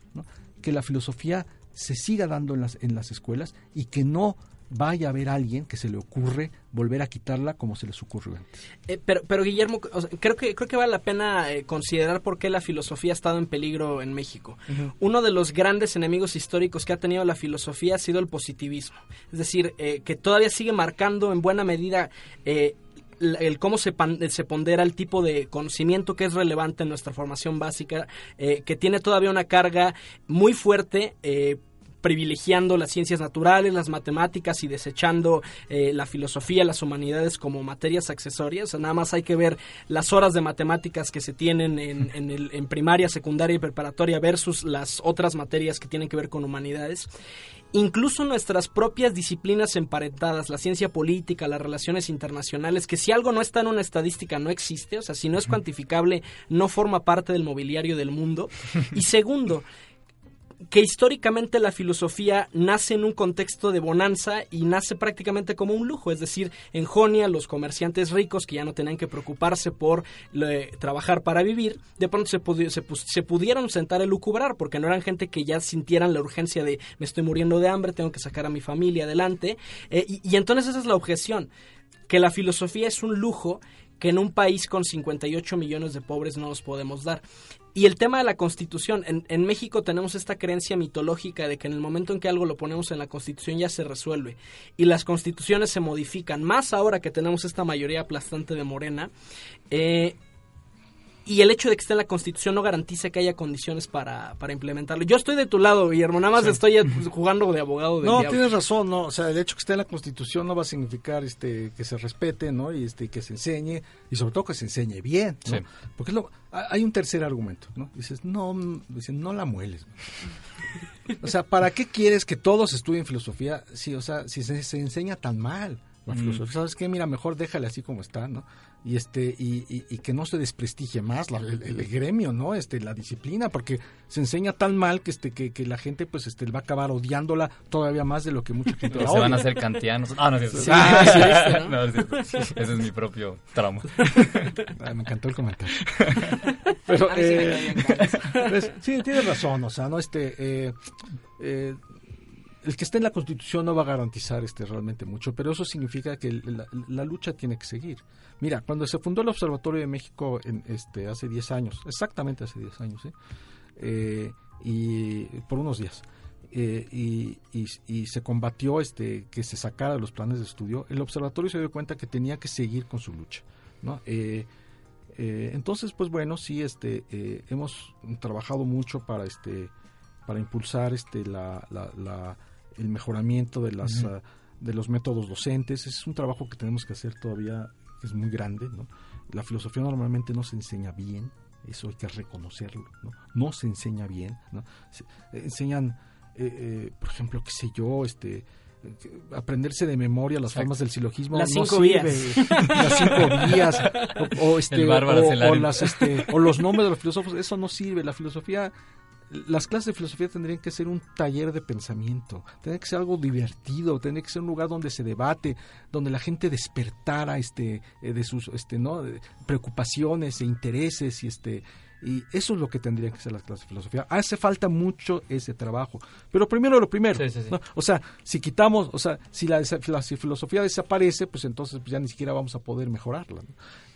que la filosofía se siga dando en las, en las escuelas y que no vaya a haber alguien que se le ocurre volver a quitarla como se les ocurrió antes. Eh, pero, pero Guillermo, creo que creo que vale la pena eh, considerar por qué la filosofía ha estado en peligro en México. Uno de los grandes enemigos históricos que ha tenido la filosofía ha sido el positivismo, es decir, eh, que todavía sigue marcando en buena medida el cómo se, se, pondera el tipo de conocimiento que es relevante en nuestra formación básica, que tiene todavía una carga muy fuerte privilegiando las ciencias naturales, las matemáticas y desechando eh, la filosofía, las humanidades como materias accesorias. nada más hay que ver las horas de matemáticas que se tienen en, en, el, en primaria, secundaria y preparatoria versus las otras materias que tienen que ver con humanidades incluso nuestras propias disciplinas emparentadas, la ciencia política, las relaciones internacionales, que si algo no está en una estadística no existe, o sea, si no es cuantificable, no forma parte del mobiliario del mundo. Y segundo, que históricamente la filosofía nace en un contexto de bonanza y nace prácticamente como un lujo, es decir, en Jonia los comerciantes ricos que ya no tenían que preocuparse por trabajar para vivir, de pronto se, pudieron sentar a lucubrar porque no eran gente que ya sintieran la urgencia de me estoy muriendo de hambre, tengo que sacar a mi familia adelante, eh, y entonces esa es la objeción, que la filosofía es un lujo que en un país con 58 millones de pobres no nos podemos dar. Y el tema de la constitución, en, en, México tenemos esta creencia mitológica de que en el momento en que algo lo ponemos en la constitución ya se resuelve. Y las constituciones se modifican, más ahora que tenemos esta mayoría aplastante de Morena. Eh, y el hecho de que esté en la Constitución no garantiza que haya condiciones para, para implementarlo. Yo estoy de tu lado, Guillermo, nada más estoy jugando de abogado de No, tienes razón, no, o sea, el hecho de que esté en la Constitución no va a significar este que se respete, ¿no? Y este que se enseñe y sobre todo que se enseñe bien, ¿no? Porque lo, hay un tercer argumento, ¿no? Dices, "No, dicen, no la mueles." o sea, ¿para qué quieres que todos estudien filosofía si, o sea, si se, se enseña tan mal? La filosofía, ¿sabes qué? Mira, mejor déjale así como está, ¿no? Y este y, y, que no se desprestigie más el, gremio no este la disciplina porque se enseña tan mal que este que, que la gente pues este va a acabar odiándola todavía más de lo que mucha gente se van a hacer kantianos. Ah no, ah, no, ese es mi propio trauma me encantó el comentario. Pero eh, pues, sí tienes razón o sea no este eh, eh, el que esté en la Constitución no va a garantizar este realmente mucho, pero eso significa que la, lucha tiene que seguir. Mira, cuando se fundó el Observatorio de México en, este, hace 10 años, exactamente hace 10 años, ¿eh? ¿eh? y por unos días, eh, y, se combatió este que se sacara los planes de estudio, el observatorio se dio cuenta que tenía que seguir con su lucha. ¿no? Eh, entonces, pues bueno, sí, este, hemos trabajado mucho para este para impulsar este la, la el mejoramiento de las ah, de los métodos docentes es un trabajo que tenemos que hacer todavía que es muy grande ¿no? la filosofía normalmente no se enseña bien eso hay que reconocerlo, ¿no? No se enseña bien, ¿no? Se- eh, enseñan, eh, eh, por ejemplo, qué sé yo, este aprenderse de memoria las formas del silogismo Las no cinco sirve. vías. las cinco vías o, o, este, o- o las, este, o los nombres de los filósofos eso no sirve la filosofía las clases de filosofía tendrían que ser un taller de pensamiento, tendría que ser algo divertido, tendría que ser un lugar donde se debate, donde la gente despertara este eh, de sus este no preocupaciones e intereses y este y eso es lo que tendrían que ser las clases de filosofía. Hace falta mucho ese trabajo. Pero primero lo primero. Sí, sí, sí. ¿no? O sea, si quitamos, o sea, si la, la filosofía desaparece, pues entonces pues ya ni siquiera vamos a poder mejorarla. ¿no?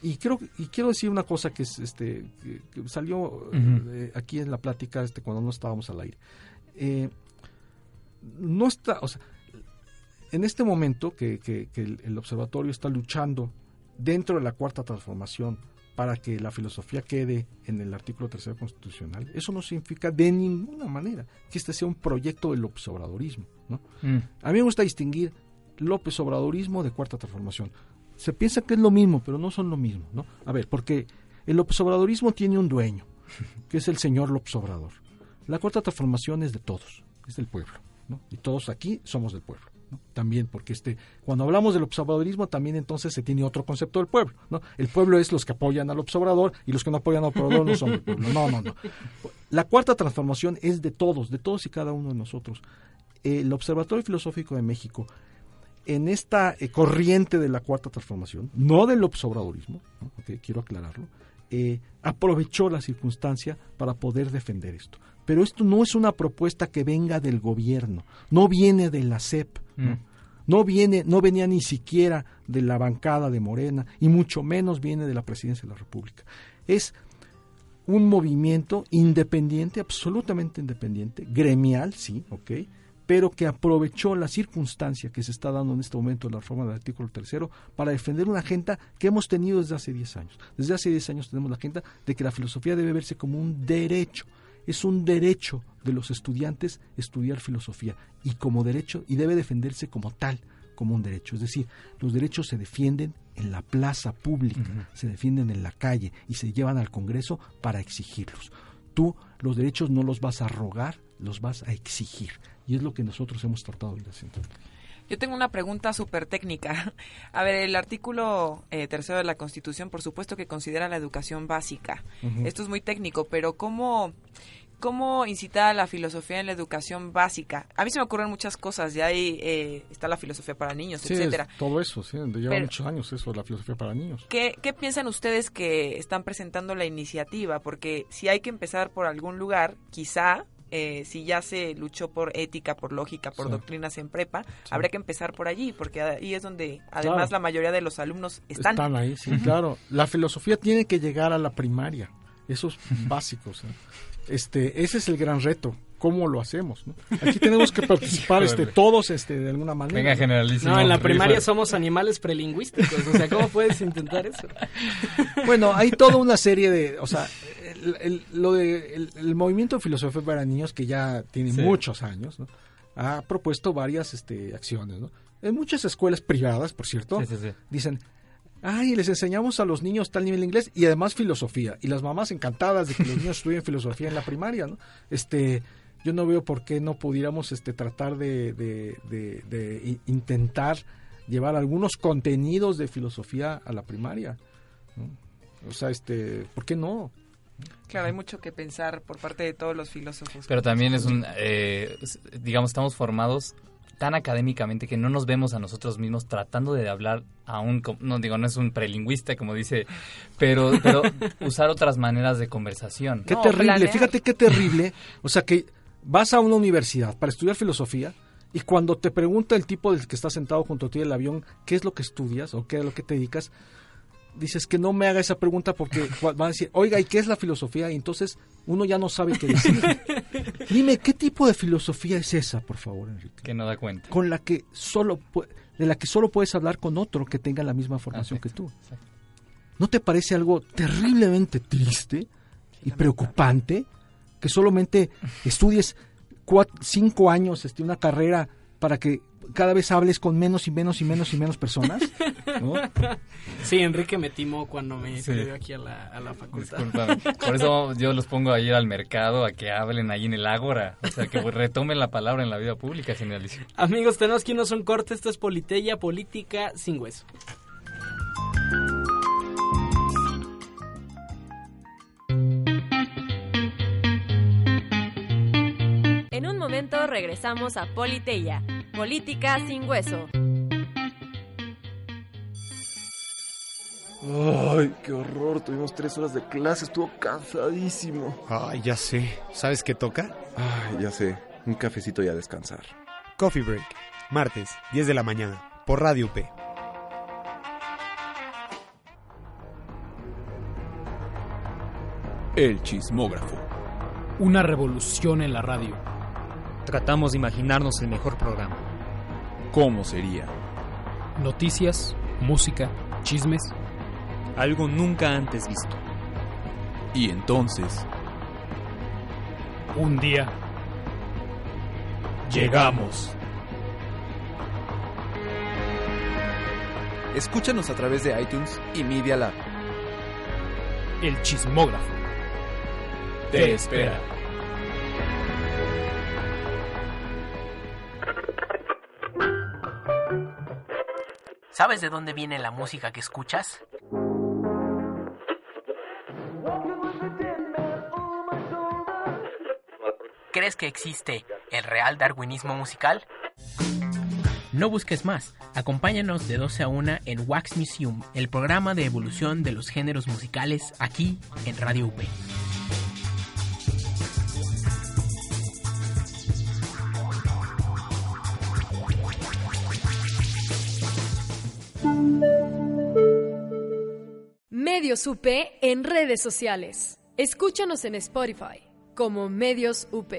Y quiero y quiero decir una cosa que es este que, que salió eh, aquí en la plática este cuando no estábamos al aire. Eh, no está, o sea, en este momento que, que- que el, el observatorio está luchando dentro de la cuarta transformación para que la filosofía quede en el artículo tercero constitucional, eso no significa de ninguna manera que este sea un proyecto del observadorismo. ¿no? Mm. A mí me gusta distinguir López Obradorismo de cuarta transformación. Se piensa que es lo mismo, pero no son lo mismo. ¿no? A ver, porque el López Obradorismo tiene un dueño, que es el señor López Obrador. La cuarta transformación es de todos, es del pueblo. ¿no? Y todos aquí somos del pueblo. También, porque este, cuando hablamos del observadorismo, también entonces se tiene otro concepto del pueblo. ¿no? El pueblo es los que apoyan al observador y los que no apoyan al observador no son del pueblo. No, no, no. La cuarta transformación es de todos, de todos y cada uno de nosotros. El Observatorio Filosófico de México, en esta eh, corriente de la cuarta transformación, no del observadorismo, quiero aclararlo, eh, aprovechó la circunstancia para poder defender esto. Pero esto no es una propuesta que venga del gobierno, no viene de la CEP. Mm. No viene, no venía ni siquiera de la bancada de Morena y mucho menos viene de la presidencia de la República. Es un movimiento independiente, absolutamente independiente, gremial, sí, ok, pero que aprovechó la circunstancia que se está dando en este momento de la reforma del artículo tercero para defender una agenda que hemos tenido desde hace 10 años. Desde hace 10 años tenemos la agenda de que la filosofía debe verse como un derecho. Es un derecho de los estudiantes estudiar filosofía y como derecho y debe defenderse como tal, como un derecho. Es decir, los derechos se defienden en la plaza pública, se defienden en la calle y se llevan al Congreso para exigirlos. Tú los derechos no los vas a rogar, los vas a exigir. Y es lo que nosotros hemos tratado de hacer. Yo tengo una pregunta súper técnica. A ver, el artículo eh, tercero de la Constitución, por supuesto que considera la educación básica. Esto es muy técnico, pero ¿cómo, ¿cómo incitar a la filosofía en la educación básica? A mí se me ocurren muchas cosas. Ya ahí eh, está la filosofía para niños, Sí, etcétera. es todo eso, sí, lleva Pero- muchos años eso, la filosofía para niños. ¿Qué, ¿Qué piensan ustedes que están presentando la iniciativa? Porque si hay que empezar por algún lugar, quizá, eh, si ya se luchó por ética, por lógica, por Sí. doctrinas en prepa, habría que empezar por allí, porque ahí es donde además Claro. la mayoría de los alumnos están. ahí, sí, claro. La filosofía tiene que llegar a la primaria. Eso es básico. o sea. Este, ese es el gran reto. ¿Cómo lo hacemos? no? Aquí tenemos que participar este, todos este, de alguna manera. Venga, generalísimo. No, en la primaria somos animales prelingüísticos. O sea, ¿cómo puedes intentar eso? Bueno, hay toda una serie de, o sea, el, el- lo de, el, el movimiento de filosofía para niños que ya tiene Sí. muchos años, ¿no? ha propuesto varias este, acciones, ¿no? En muchas escuelas privadas, por cierto, Sí, sí, sí. dicen, ay, les enseñamos a los niños tal nivel de inglés y además filosofía. Y las mamás encantadas de que los niños estudien filosofía en la primaria, ¿no? Este, yo no veo por qué no pudiéramos este, tratar de, de- de- de i- intentar llevar algunos contenidos de filosofía a la primaria. ¿no? O sea, este, ¿por qué no? Claro, hay mucho que pensar por parte de todos los filósofos. Pero también es un, eh, digamos, estamos formados tan académicamente que no nos vemos a nosotros mismos tratando de hablar a un, no digo, no es un prelingüista como dice, pero, pero usar otras maneras de conversación. Qué terrible, fíjate qué terrible. O sea, que vas a una universidad para estudiar filosofía y cuando te pregunta el tipo del que está sentado junto a ti en el avión qué es lo que estudias o qué es lo que te dedicas, dices que no me haga esa pregunta porque van a decir, oiga, ¿y qué es la filosofía? Y entonces uno ya no sabe qué decir. Dime, ¿qué tipo de filosofía es esa, por favor, Enrique? Que no da cuenta. Con la que solo pu- de la que solo puedes hablar con otro que tenga la misma formación que tú. ¿No te parece algo terriblemente triste y preocupante que solamente estudies cinco años, este, una carrera para que cada vez hables con menos y menos y menos y menos personas. ¿no? Sí, Enrique me timó cuando me escribió aquí a la, a la facultad. Discúlpame. Por eso yo los pongo a ir al mercado a que hablen ahí en el ágora. O sea, que retomen la palabra en la vida pública, señalicio. Amigos, tenemos que irnos a un corte. Esto es Politeya, política sin hueso. En un momento regresamos a Politeya, política sin hueso. Ay, qué horror. Tuvimos tres horas de clase. Estuvo cansadísimo. Ay, ya sé. ¿Sabes qué toca? Ay, ya sé. Un cafecito y a descansar. Coffee Break. Martes, 10 de la mañana. Por Radio P. El chismógrafo. Una revolución en la radio. Tratamos de imaginarnos el mejor programa. ¿Cómo sería? Noticias, música, chismes. Algo nunca antes visto. Y entonces... Un día... Llegamos. Escúchanos a través de iTunes y Media Lab. El chismógrafo. Te espera. ¿Sabes de dónde viene la música que escuchas? ¿Crees que existe el real darwinismo musical? No busques más. Acompáñanos de 12 a 1 en Wax Museum, el programa de evolución de los géneros musicales aquí en Radio UP. UP en redes sociales. Escúchanos en Spotify como Medios UP.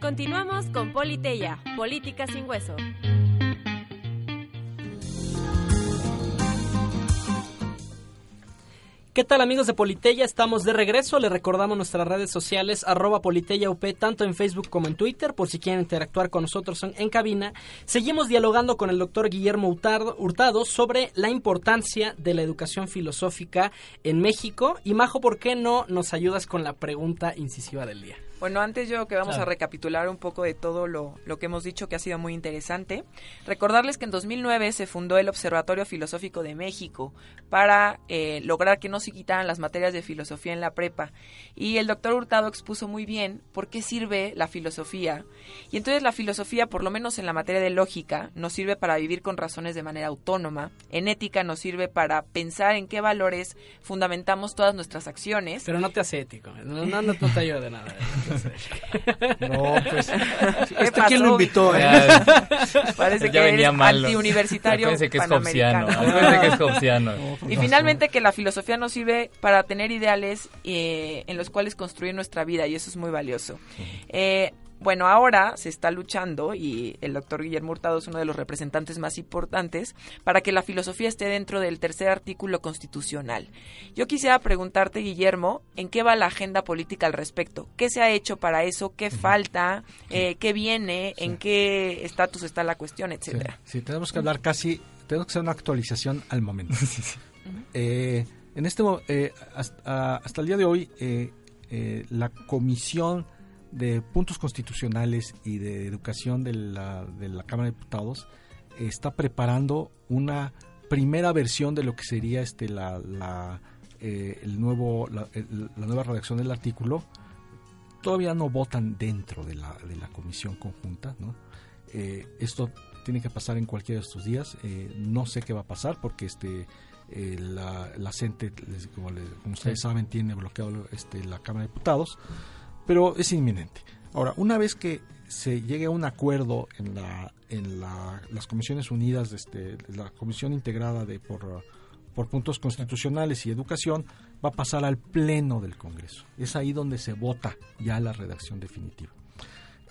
Continuamos con Politeya, Política sin Hueso. ¿Qué tal amigos de Politeya? Estamos de regreso. Les recordamos nuestras redes sociales arroba Politeya UP, tanto en Facebook como en Twitter, por si quieren interactuar con nosotros en, cabina. Seguimos dialogando con el doctor Guillermo Hurtado, sobre la importancia de la educación filosófica en México. Y Majo, ¿por qué no nos ayudas con la pregunta incisiva del día? Bueno, antes yo que vamos Claro. a recapitular un poco de todo lo, lo que hemos dicho que ha sido muy interesante. Recordarles que en 2009 se fundó el Observatorio Filosófico de México para eh, lograr que no se quitaran las materias de filosofía en la prepa. Y el doctor Hurtado expuso muy bien por qué sirve la filosofía. Y entonces la filosofía, por lo menos en la materia de lógica, nos sirve para vivir con razones de manera autónoma. En ética nos sirve para pensar en qué valores fundamentamos todas nuestras acciones. Pero no te hace ético. No, no, no te ayuda de nada. No, pues. ¿Qué ¿Este quién lo invitó? Eh? Parece Ya que venía eres mal. antiuniversitario Acuérdense que es hobbesiano. Acuérdense que es hobbesiano. Y finalmente que la filosofía nos sirve para tener ideales eh, en los cuales construir nuestra vida y eso es muy valioso. Eh, bueno, ahora se está luchando y el doctor Guillermo Hurtado es uno de los representantes más importantes para que la filosofía esté dentro del tercer artículo constitucional. Yo quisiera preguntarte, Guillermo, ¿en qué va la agenda política al respecto? ¿Qué se ha hecho para eso? ¿Qué falta? Eh, ¿Qué viene? ¿En qué estatus está la cuestión? Etcétera. Sí, tenemos que hablar casi, tenemos que hacer una actualización al momento. Eh, en este, eh, hasta, el día de hoy, eh, eh, la Comisión de Puntos Constitucionales y de Educación de la, de la Cámara de Diputados eh, está preparando una primera versión de lo que sería este la, la, nuevo la, nueva redacción del artículo todavía no votan dentro de la, de la comisión conjunta ¿no? Esto tiene que pasar en cualquiera de estos días no sé qué va a pasar porque este eh, la, la CENTE, les- como, le- como ustedes saben, tiene bloqueado este, la Cámara de Diputados, pero es inminente. Ahora, una vez que se llegue a un acuerdo en la en la- las comisiones unidas, este, la comisión integrada de por, por puntos constitucionales y educación, va a pasar al pleno del Congreso. Es ahí donde se vota ya la redacción definitiva.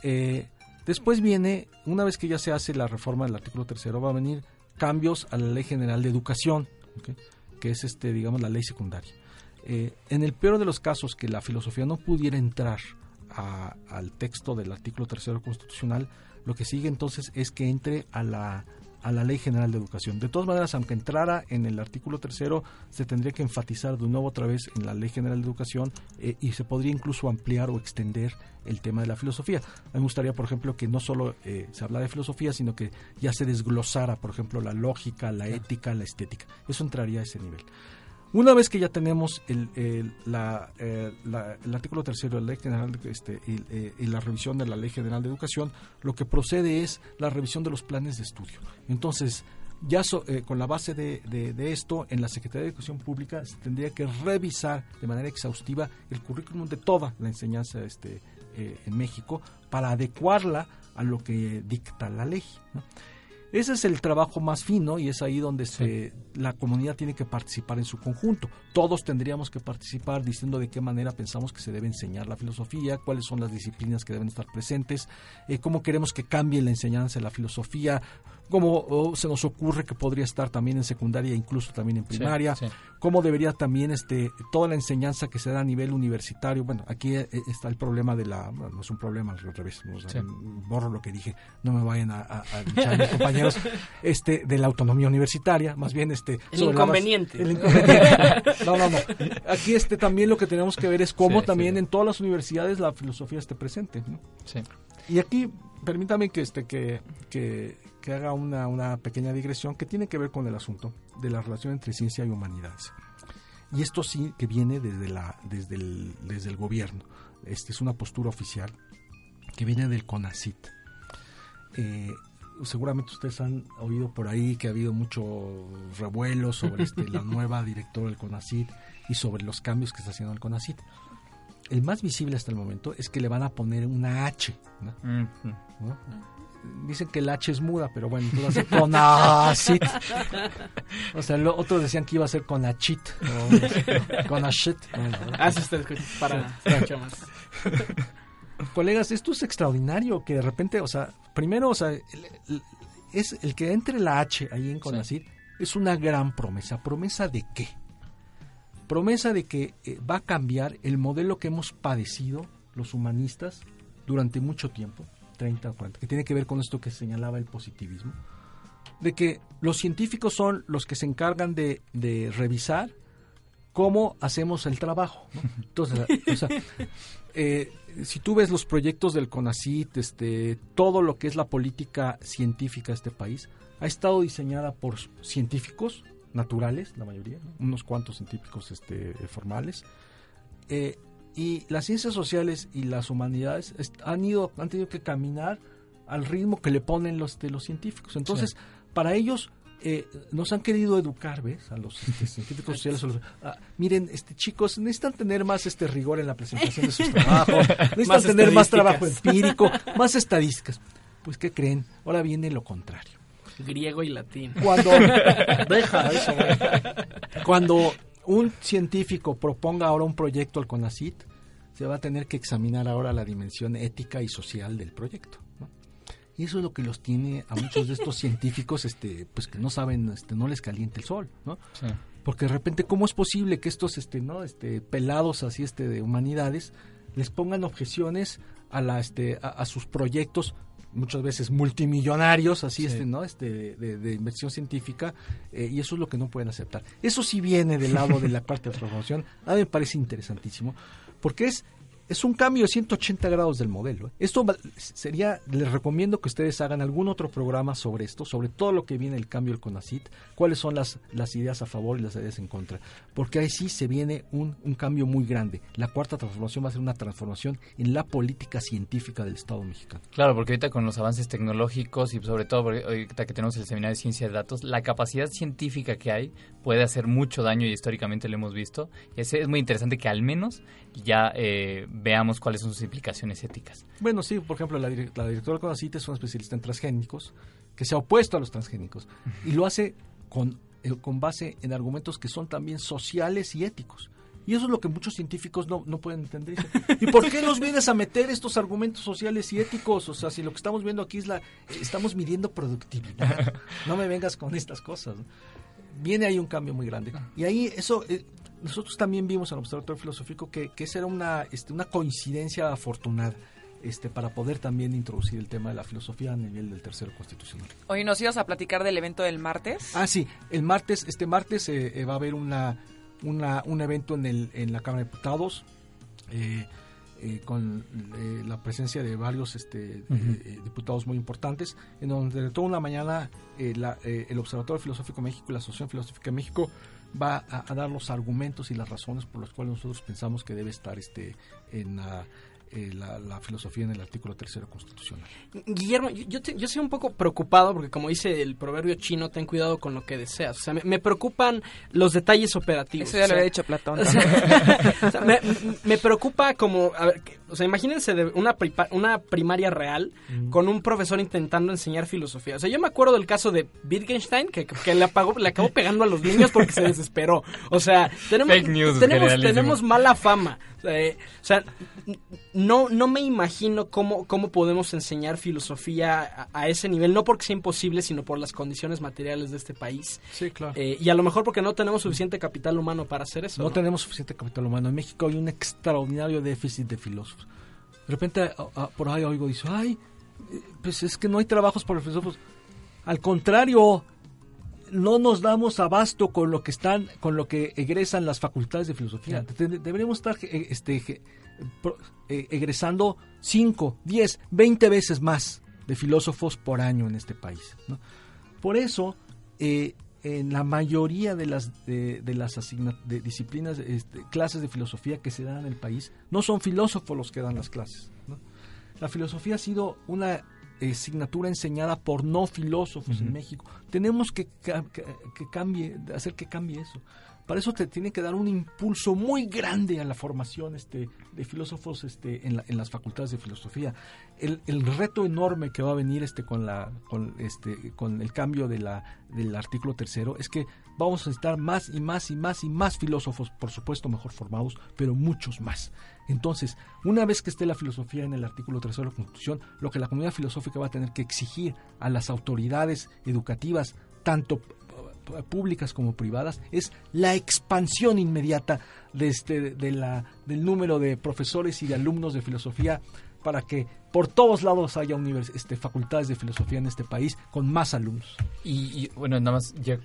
Eh, después viene, una vez que ya se hace la reforma del artículo tercero, va a venir cambios a la Ley General de Educación, que es este, digamos, la ley secundaria. Eh, en el peor de los casos que la filosofía no pudiera entrar al texto del artículo tercero constitucional, lo que sigue entonces es que entre a la a la Ley General de Educación. De todas maneras, aunque entrara en el artículo tercero, se tendría que enfatizar de nuevo otra vez en la Ley General de Educación eh, y se podría incluso ampliar o extender el tema de la filosofía. A mí me gustaría, por ejemplo, que no solo eh, se habla de filosofía, sino que ya se desglosara, por ejemplo, la lógica, la ética, la estética. Eso entraría a ese nivel. Una vez que ya tenemos el, el, la, eh, el artículo tercero de la Ley General este, eh, y, la revisión de la Ley General de Educación, lo que procede es la revisión de los planes de estudio. Entonces, ya eh, con la base de, de, esto, en la Secretaría de Educación Pública se tendría que revisar de manera exhaustiva el currículum de toda la enseñanza este, en México para adecuarla a lo que dicta la ley. Ese es el trabajo más fino y es ahí donde se, la comunidad tiene que participar en su conjunto. Todos tendríamos que participar diciendo de qué manera pensamos que se debe enseñar la filosofía, cuáles son las disciplinas que deben estar presentes, eh, cómo queremos que cambie la enseñanza de la filosofía, cómo se nos ocurre que podría estar también en secundaria e incluso también en primaria, cómo debería también este toda la enseñanza que se da a nivel universitario. Bueno, aquí eh, está el problema de la, no es un problema al revés, borro lo que dije, no me vayan a, a, mis compañeros, este de la autonomía universitaria, más bien este el inconveniente. el inconveniente. no, no, no. Aquí este también lo que tenemos que ver es cómo también en todas las universidades la filosofía esté presente, ¿no? Sí. Y aquí permítame que este que, que que haga una, una pequeña digresión que tiene que ver con el asunto de la relación entre ciencia y humanidades. Y esto sí que viene desde, la, desde, el, desde el gobierno. Este es una postura oficial que viene del CONACIT. Eh, seguramente ustedes han oído por ahí que ha habido mucho revuelo sobre este, la nueva directora del CONACIT y sobre los cambios que está haciendo el CONACIT. El más visible hasta el momento es que le van a poner una H. ¿no? Dicen que el H es muda, pero bueno, vas a con acit. O sea, otros decían que iba a ser con achit. con ashit. Bueno, ah, para, para más. Colegas, esto es extraordinario que de repente, o sea, primero, o sea, es el que entre la H ahí en Conacit es una gran promesa. ¿Promesa de qué? Promesa de que eh, va a cambiar el modelo que hemos padecido los humanistas durante mucho tiempo 30 o 40, que tiene que ver con esto que señalaba el positivismo, de que los científicos son los que se encargan de, de revisar cómo hacemos el trabajo. Entonces, o sea, eh, si tú ves los proyectos del CONACIT, este, todo lo que es la política científica de este país, ha estado diseñada por científicos naturales, la mayoría, unos cuantos científicos este, formales, eh, y las ciencias sociales y las humanidades han ido han tenido que caminar al ritmo que le ponen los de los científicos. Entonces para ellos eh, nos han querido educar ves a los este, científicos sociales ah, miren este chicos necesitan tener más este rigor en la presentación de sus trabajos necesitan tener más trabajo empírico más estadísticas. Pues qué creen ahora viene lo contrario. Griego y latín. Cuando deja eso cuando un científico proponga ahora un proyecto al CONACIT, se va a tener que examinar ahora la dimensión ética y social del proyecto. Y eso es lo que los tiene a muchos de estos científicos, este, pues que no saben, este, no les caliente el sol, ¿no? Porque de repente, ¿cómo es posible que estos, este, no, este, pelados así, este, de humanidades, les pongan objeciones a la, este, a sus proyectos muchas veces multimillonarios, así este, ¿no? Este, de, inversión científica, eh, y eso es lo que no pueden aceptar. Eso sí viene del lado de la parte de transformación, a mí me parece interesantísimo, porque es es un cambio de 180 grados del modelo. ¿eh? Esto sería, les recomiendo que ustedes hagan algún otro programa sobre esto, sobre todo lo que viene el cambio del CONACIT, cuáles son las, las ideas a favor y las ideas en contra, porque ahí sí se viene un, un cambio muy grande. La cuarta transformación va a ser una transformación en la política científica del Estado mexicano. Claro, porque ahorita con los avances tecnológicos y sobre todo ahorita que tenemos el seminario de ciencia de datos, la capacidad científica que hay puede hacer mucho daño y históricamente lo hemos visto. Es, es muy interesante que al menos ya eh, veamos cuáles son sus implicaciones éticas. Bueno, sí, por ejemplo, la, la directora CONACIT es una especialista en transgénicos que se ha opuesto a los transgénicos y lo hace con, eh, con base en argumentos que son también sociales y éticos. Y eso es lo que muchos científicos no, no pueden entender. ¿Y por qué nos vienes a meter estos argumentos sociales y éticos? O sea, si lo que estamos viendo aquí es la... Estamos midiendo productividad. No me vengas con estas cosas. Viene ahí un cambio muy grande. Y ahí eso... Eh, nosotros también vimos en el Observatorio Filosófico que, que esa era una, este, una coincidencia afortunada. Este, para poder también introducir el tema de la filosofía a nivel del tercero constitucional. Hoy nos ibas a platicar del evento del martes. Ah, sí, el martes, este martes eh, eh, va a haber una, una, un evento en, el, en la Cámara de Diputados eh, eh, con eh, la presencia de varios este, eh, diputados muy importantes, en donde de toda una mañana eh, la- eh, el Observatorio Filosófico de México y la Asociación Filosófica de México va a, a dar los argumentos y las razones por las cuales nosotros pensamos que debe estar este en la, eh, la, la filosofía en el artículo tercero constitucional. Guillermo, yo, yo, te- yo soy un poco preocupado porque como dice el proverbio chino, ten cuidado con lo que deseas. O sea, me, me preocupan los detalles operativos. Eso ya O lo sea, había dicho Platón. o sea, o sea, me, me preocupa como, a ver, que- o sea, imagínense de una, pripa- una primaria real con un profesor intentando enseñar filosofía. O sea, yo me acuerdo del caso de Wittgenstein que, que le, apagó, le acabó pegando a los niños porque se desesperó. O sea, tenemos, Fake news, tenemos, tenemos mala fama. Eh, o sea, n- no, no me imagino cómo, cómo podemos enseñar filosofía a, a ese nivel, no porque sea imposible, sino por las condiciones materiales de este país. Sí, claro. Eh, y a lo mejor porque no tenemos suficiente capital humano para hacer eso. No tenemos suficiente capital humano. En México hay un extraordinario déficit de filósofos. De repente a- a- por ahí oigo, dice, ay, pues es que no hay trabajos para filósofos. Al contrario, no nos damos abasto con lo que están, con lo que egresan las facultades de filosofía. De- de- deberíamos estar eh, este, eh, egresando 5, 10, 20 veces más de filósofos por año en este país. ¿no? Por eso, eh, en la mayoría de las, de, de las de disciplinas, este, clases de filosofía que se dan en el país, no son filósofos los que dan las clases. ¿no? La filosofía ha sido una eh, asignatura enseñada por no filósofos en Ujú. México. Tenemos que, que, que cambie, hacer que cambie eso. Para eso te tiene que dar un impulso muy grande a la formación este, de filósofos este, en, la- en las facultades de filosofía. El, el reto enorme que va a venir este, con, la, con, este, con el cambio de la, del artículo tercero es que vamos a necesitar más y más y más y más filósofos, por supuesto mejor formados, pero muchos más. Entonces, una vez que esté la filosofía en el artículo tercero de la Constitución, lo que la comunidad filosófica va a tener que exigir a las autoridades educativas, tanto públicas como privadas, es la expansión inmediata de este, del número de profesores y de alumnos de filosofía para que por todos lados haya univers- este, facultades de filosofía en este país con más alumnos. Y, y, bueno, nada más ya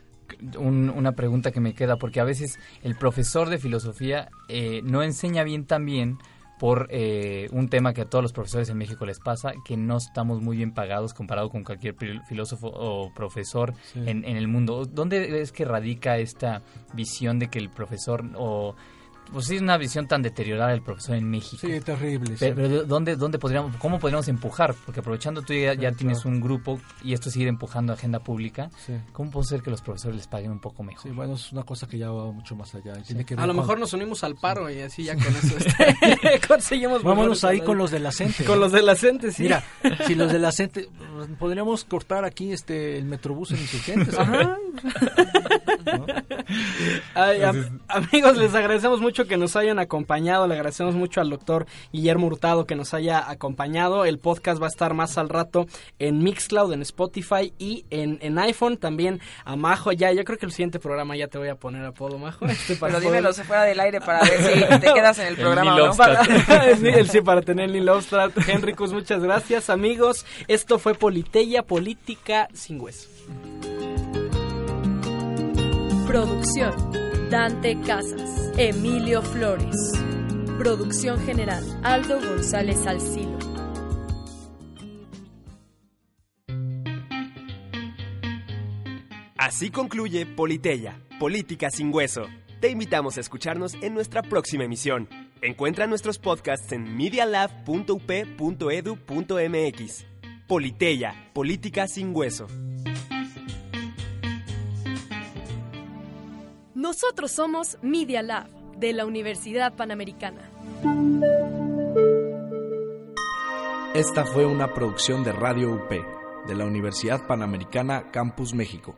un- una pregunta que me queda, porque a veces el profesor de filosofía eh, no enseña bien también por eh, un tema que a todos los profesores en México les pasa, que no estamos muy bien pagados comparado con cualquier filósofo o profesor Sí. en, en el mundo. ¿Dónde es que radica esta visión de que el profesor o... Pues sí, es una visión tan deteriorada del profesor en México. Sí, terrible. Pero, sí. pero ¿dónde, dónde podríamos, ¿cómo podríamos empujar? Porque aprovechando tú ya, ya Sí, tienes claro. un grupo y esto sigue empujando agenda pública, Sí. ¿cómo puede ser que los profesores les paguen un poco mejor? Sí, bueno, es una cosa que ya va mucho más allá. y Tiene que A lo con- mejor nos unimos al paro y así ya con eso este, conseguimos. Vámonos ahí con los de la CENTE. Con los de la CENTE, sí. Mira, si los de la CENTE, podríamos cortar aquí este el Metrobús en Insurgentes. Ajá. Ay, am- amigos, les agradecemos mucho que nos hayan acompañado. Le agradecemos mucho al doctor Guillermo Hurtado que nos haya acompañado. El podcast va a estar más al rato en Mixcloud, en Spotify y en, en iPhone. También a Majo. Ya, yo creo que el siguiente programa ya te voy a poner apodo, Majo. Este, para Pero poder- dímelo se fuera del aire para ver si te quedas en el El programa Neil o no. Para, el- sí, para tener Neil Obstad. Henricus, muchas gracias, amigos. Esto fue Politeya, Política sin hueso. Producción. Dante Casas. Emilio Flores. Producción general. Aldo González Alcilo. Así concluye Politeya, Política sin Hueso. Te invitamos a escucharnos en nuestra próxima emisión. Encuentra nuestros podcasts en medialab.up.edu.mx. Politeya, Política sin Hueso. Nosotros somos Media Lab de la Universidad Panamericana. Esta fue una producción de Radio UP de la Universidad Panamericana Campus México.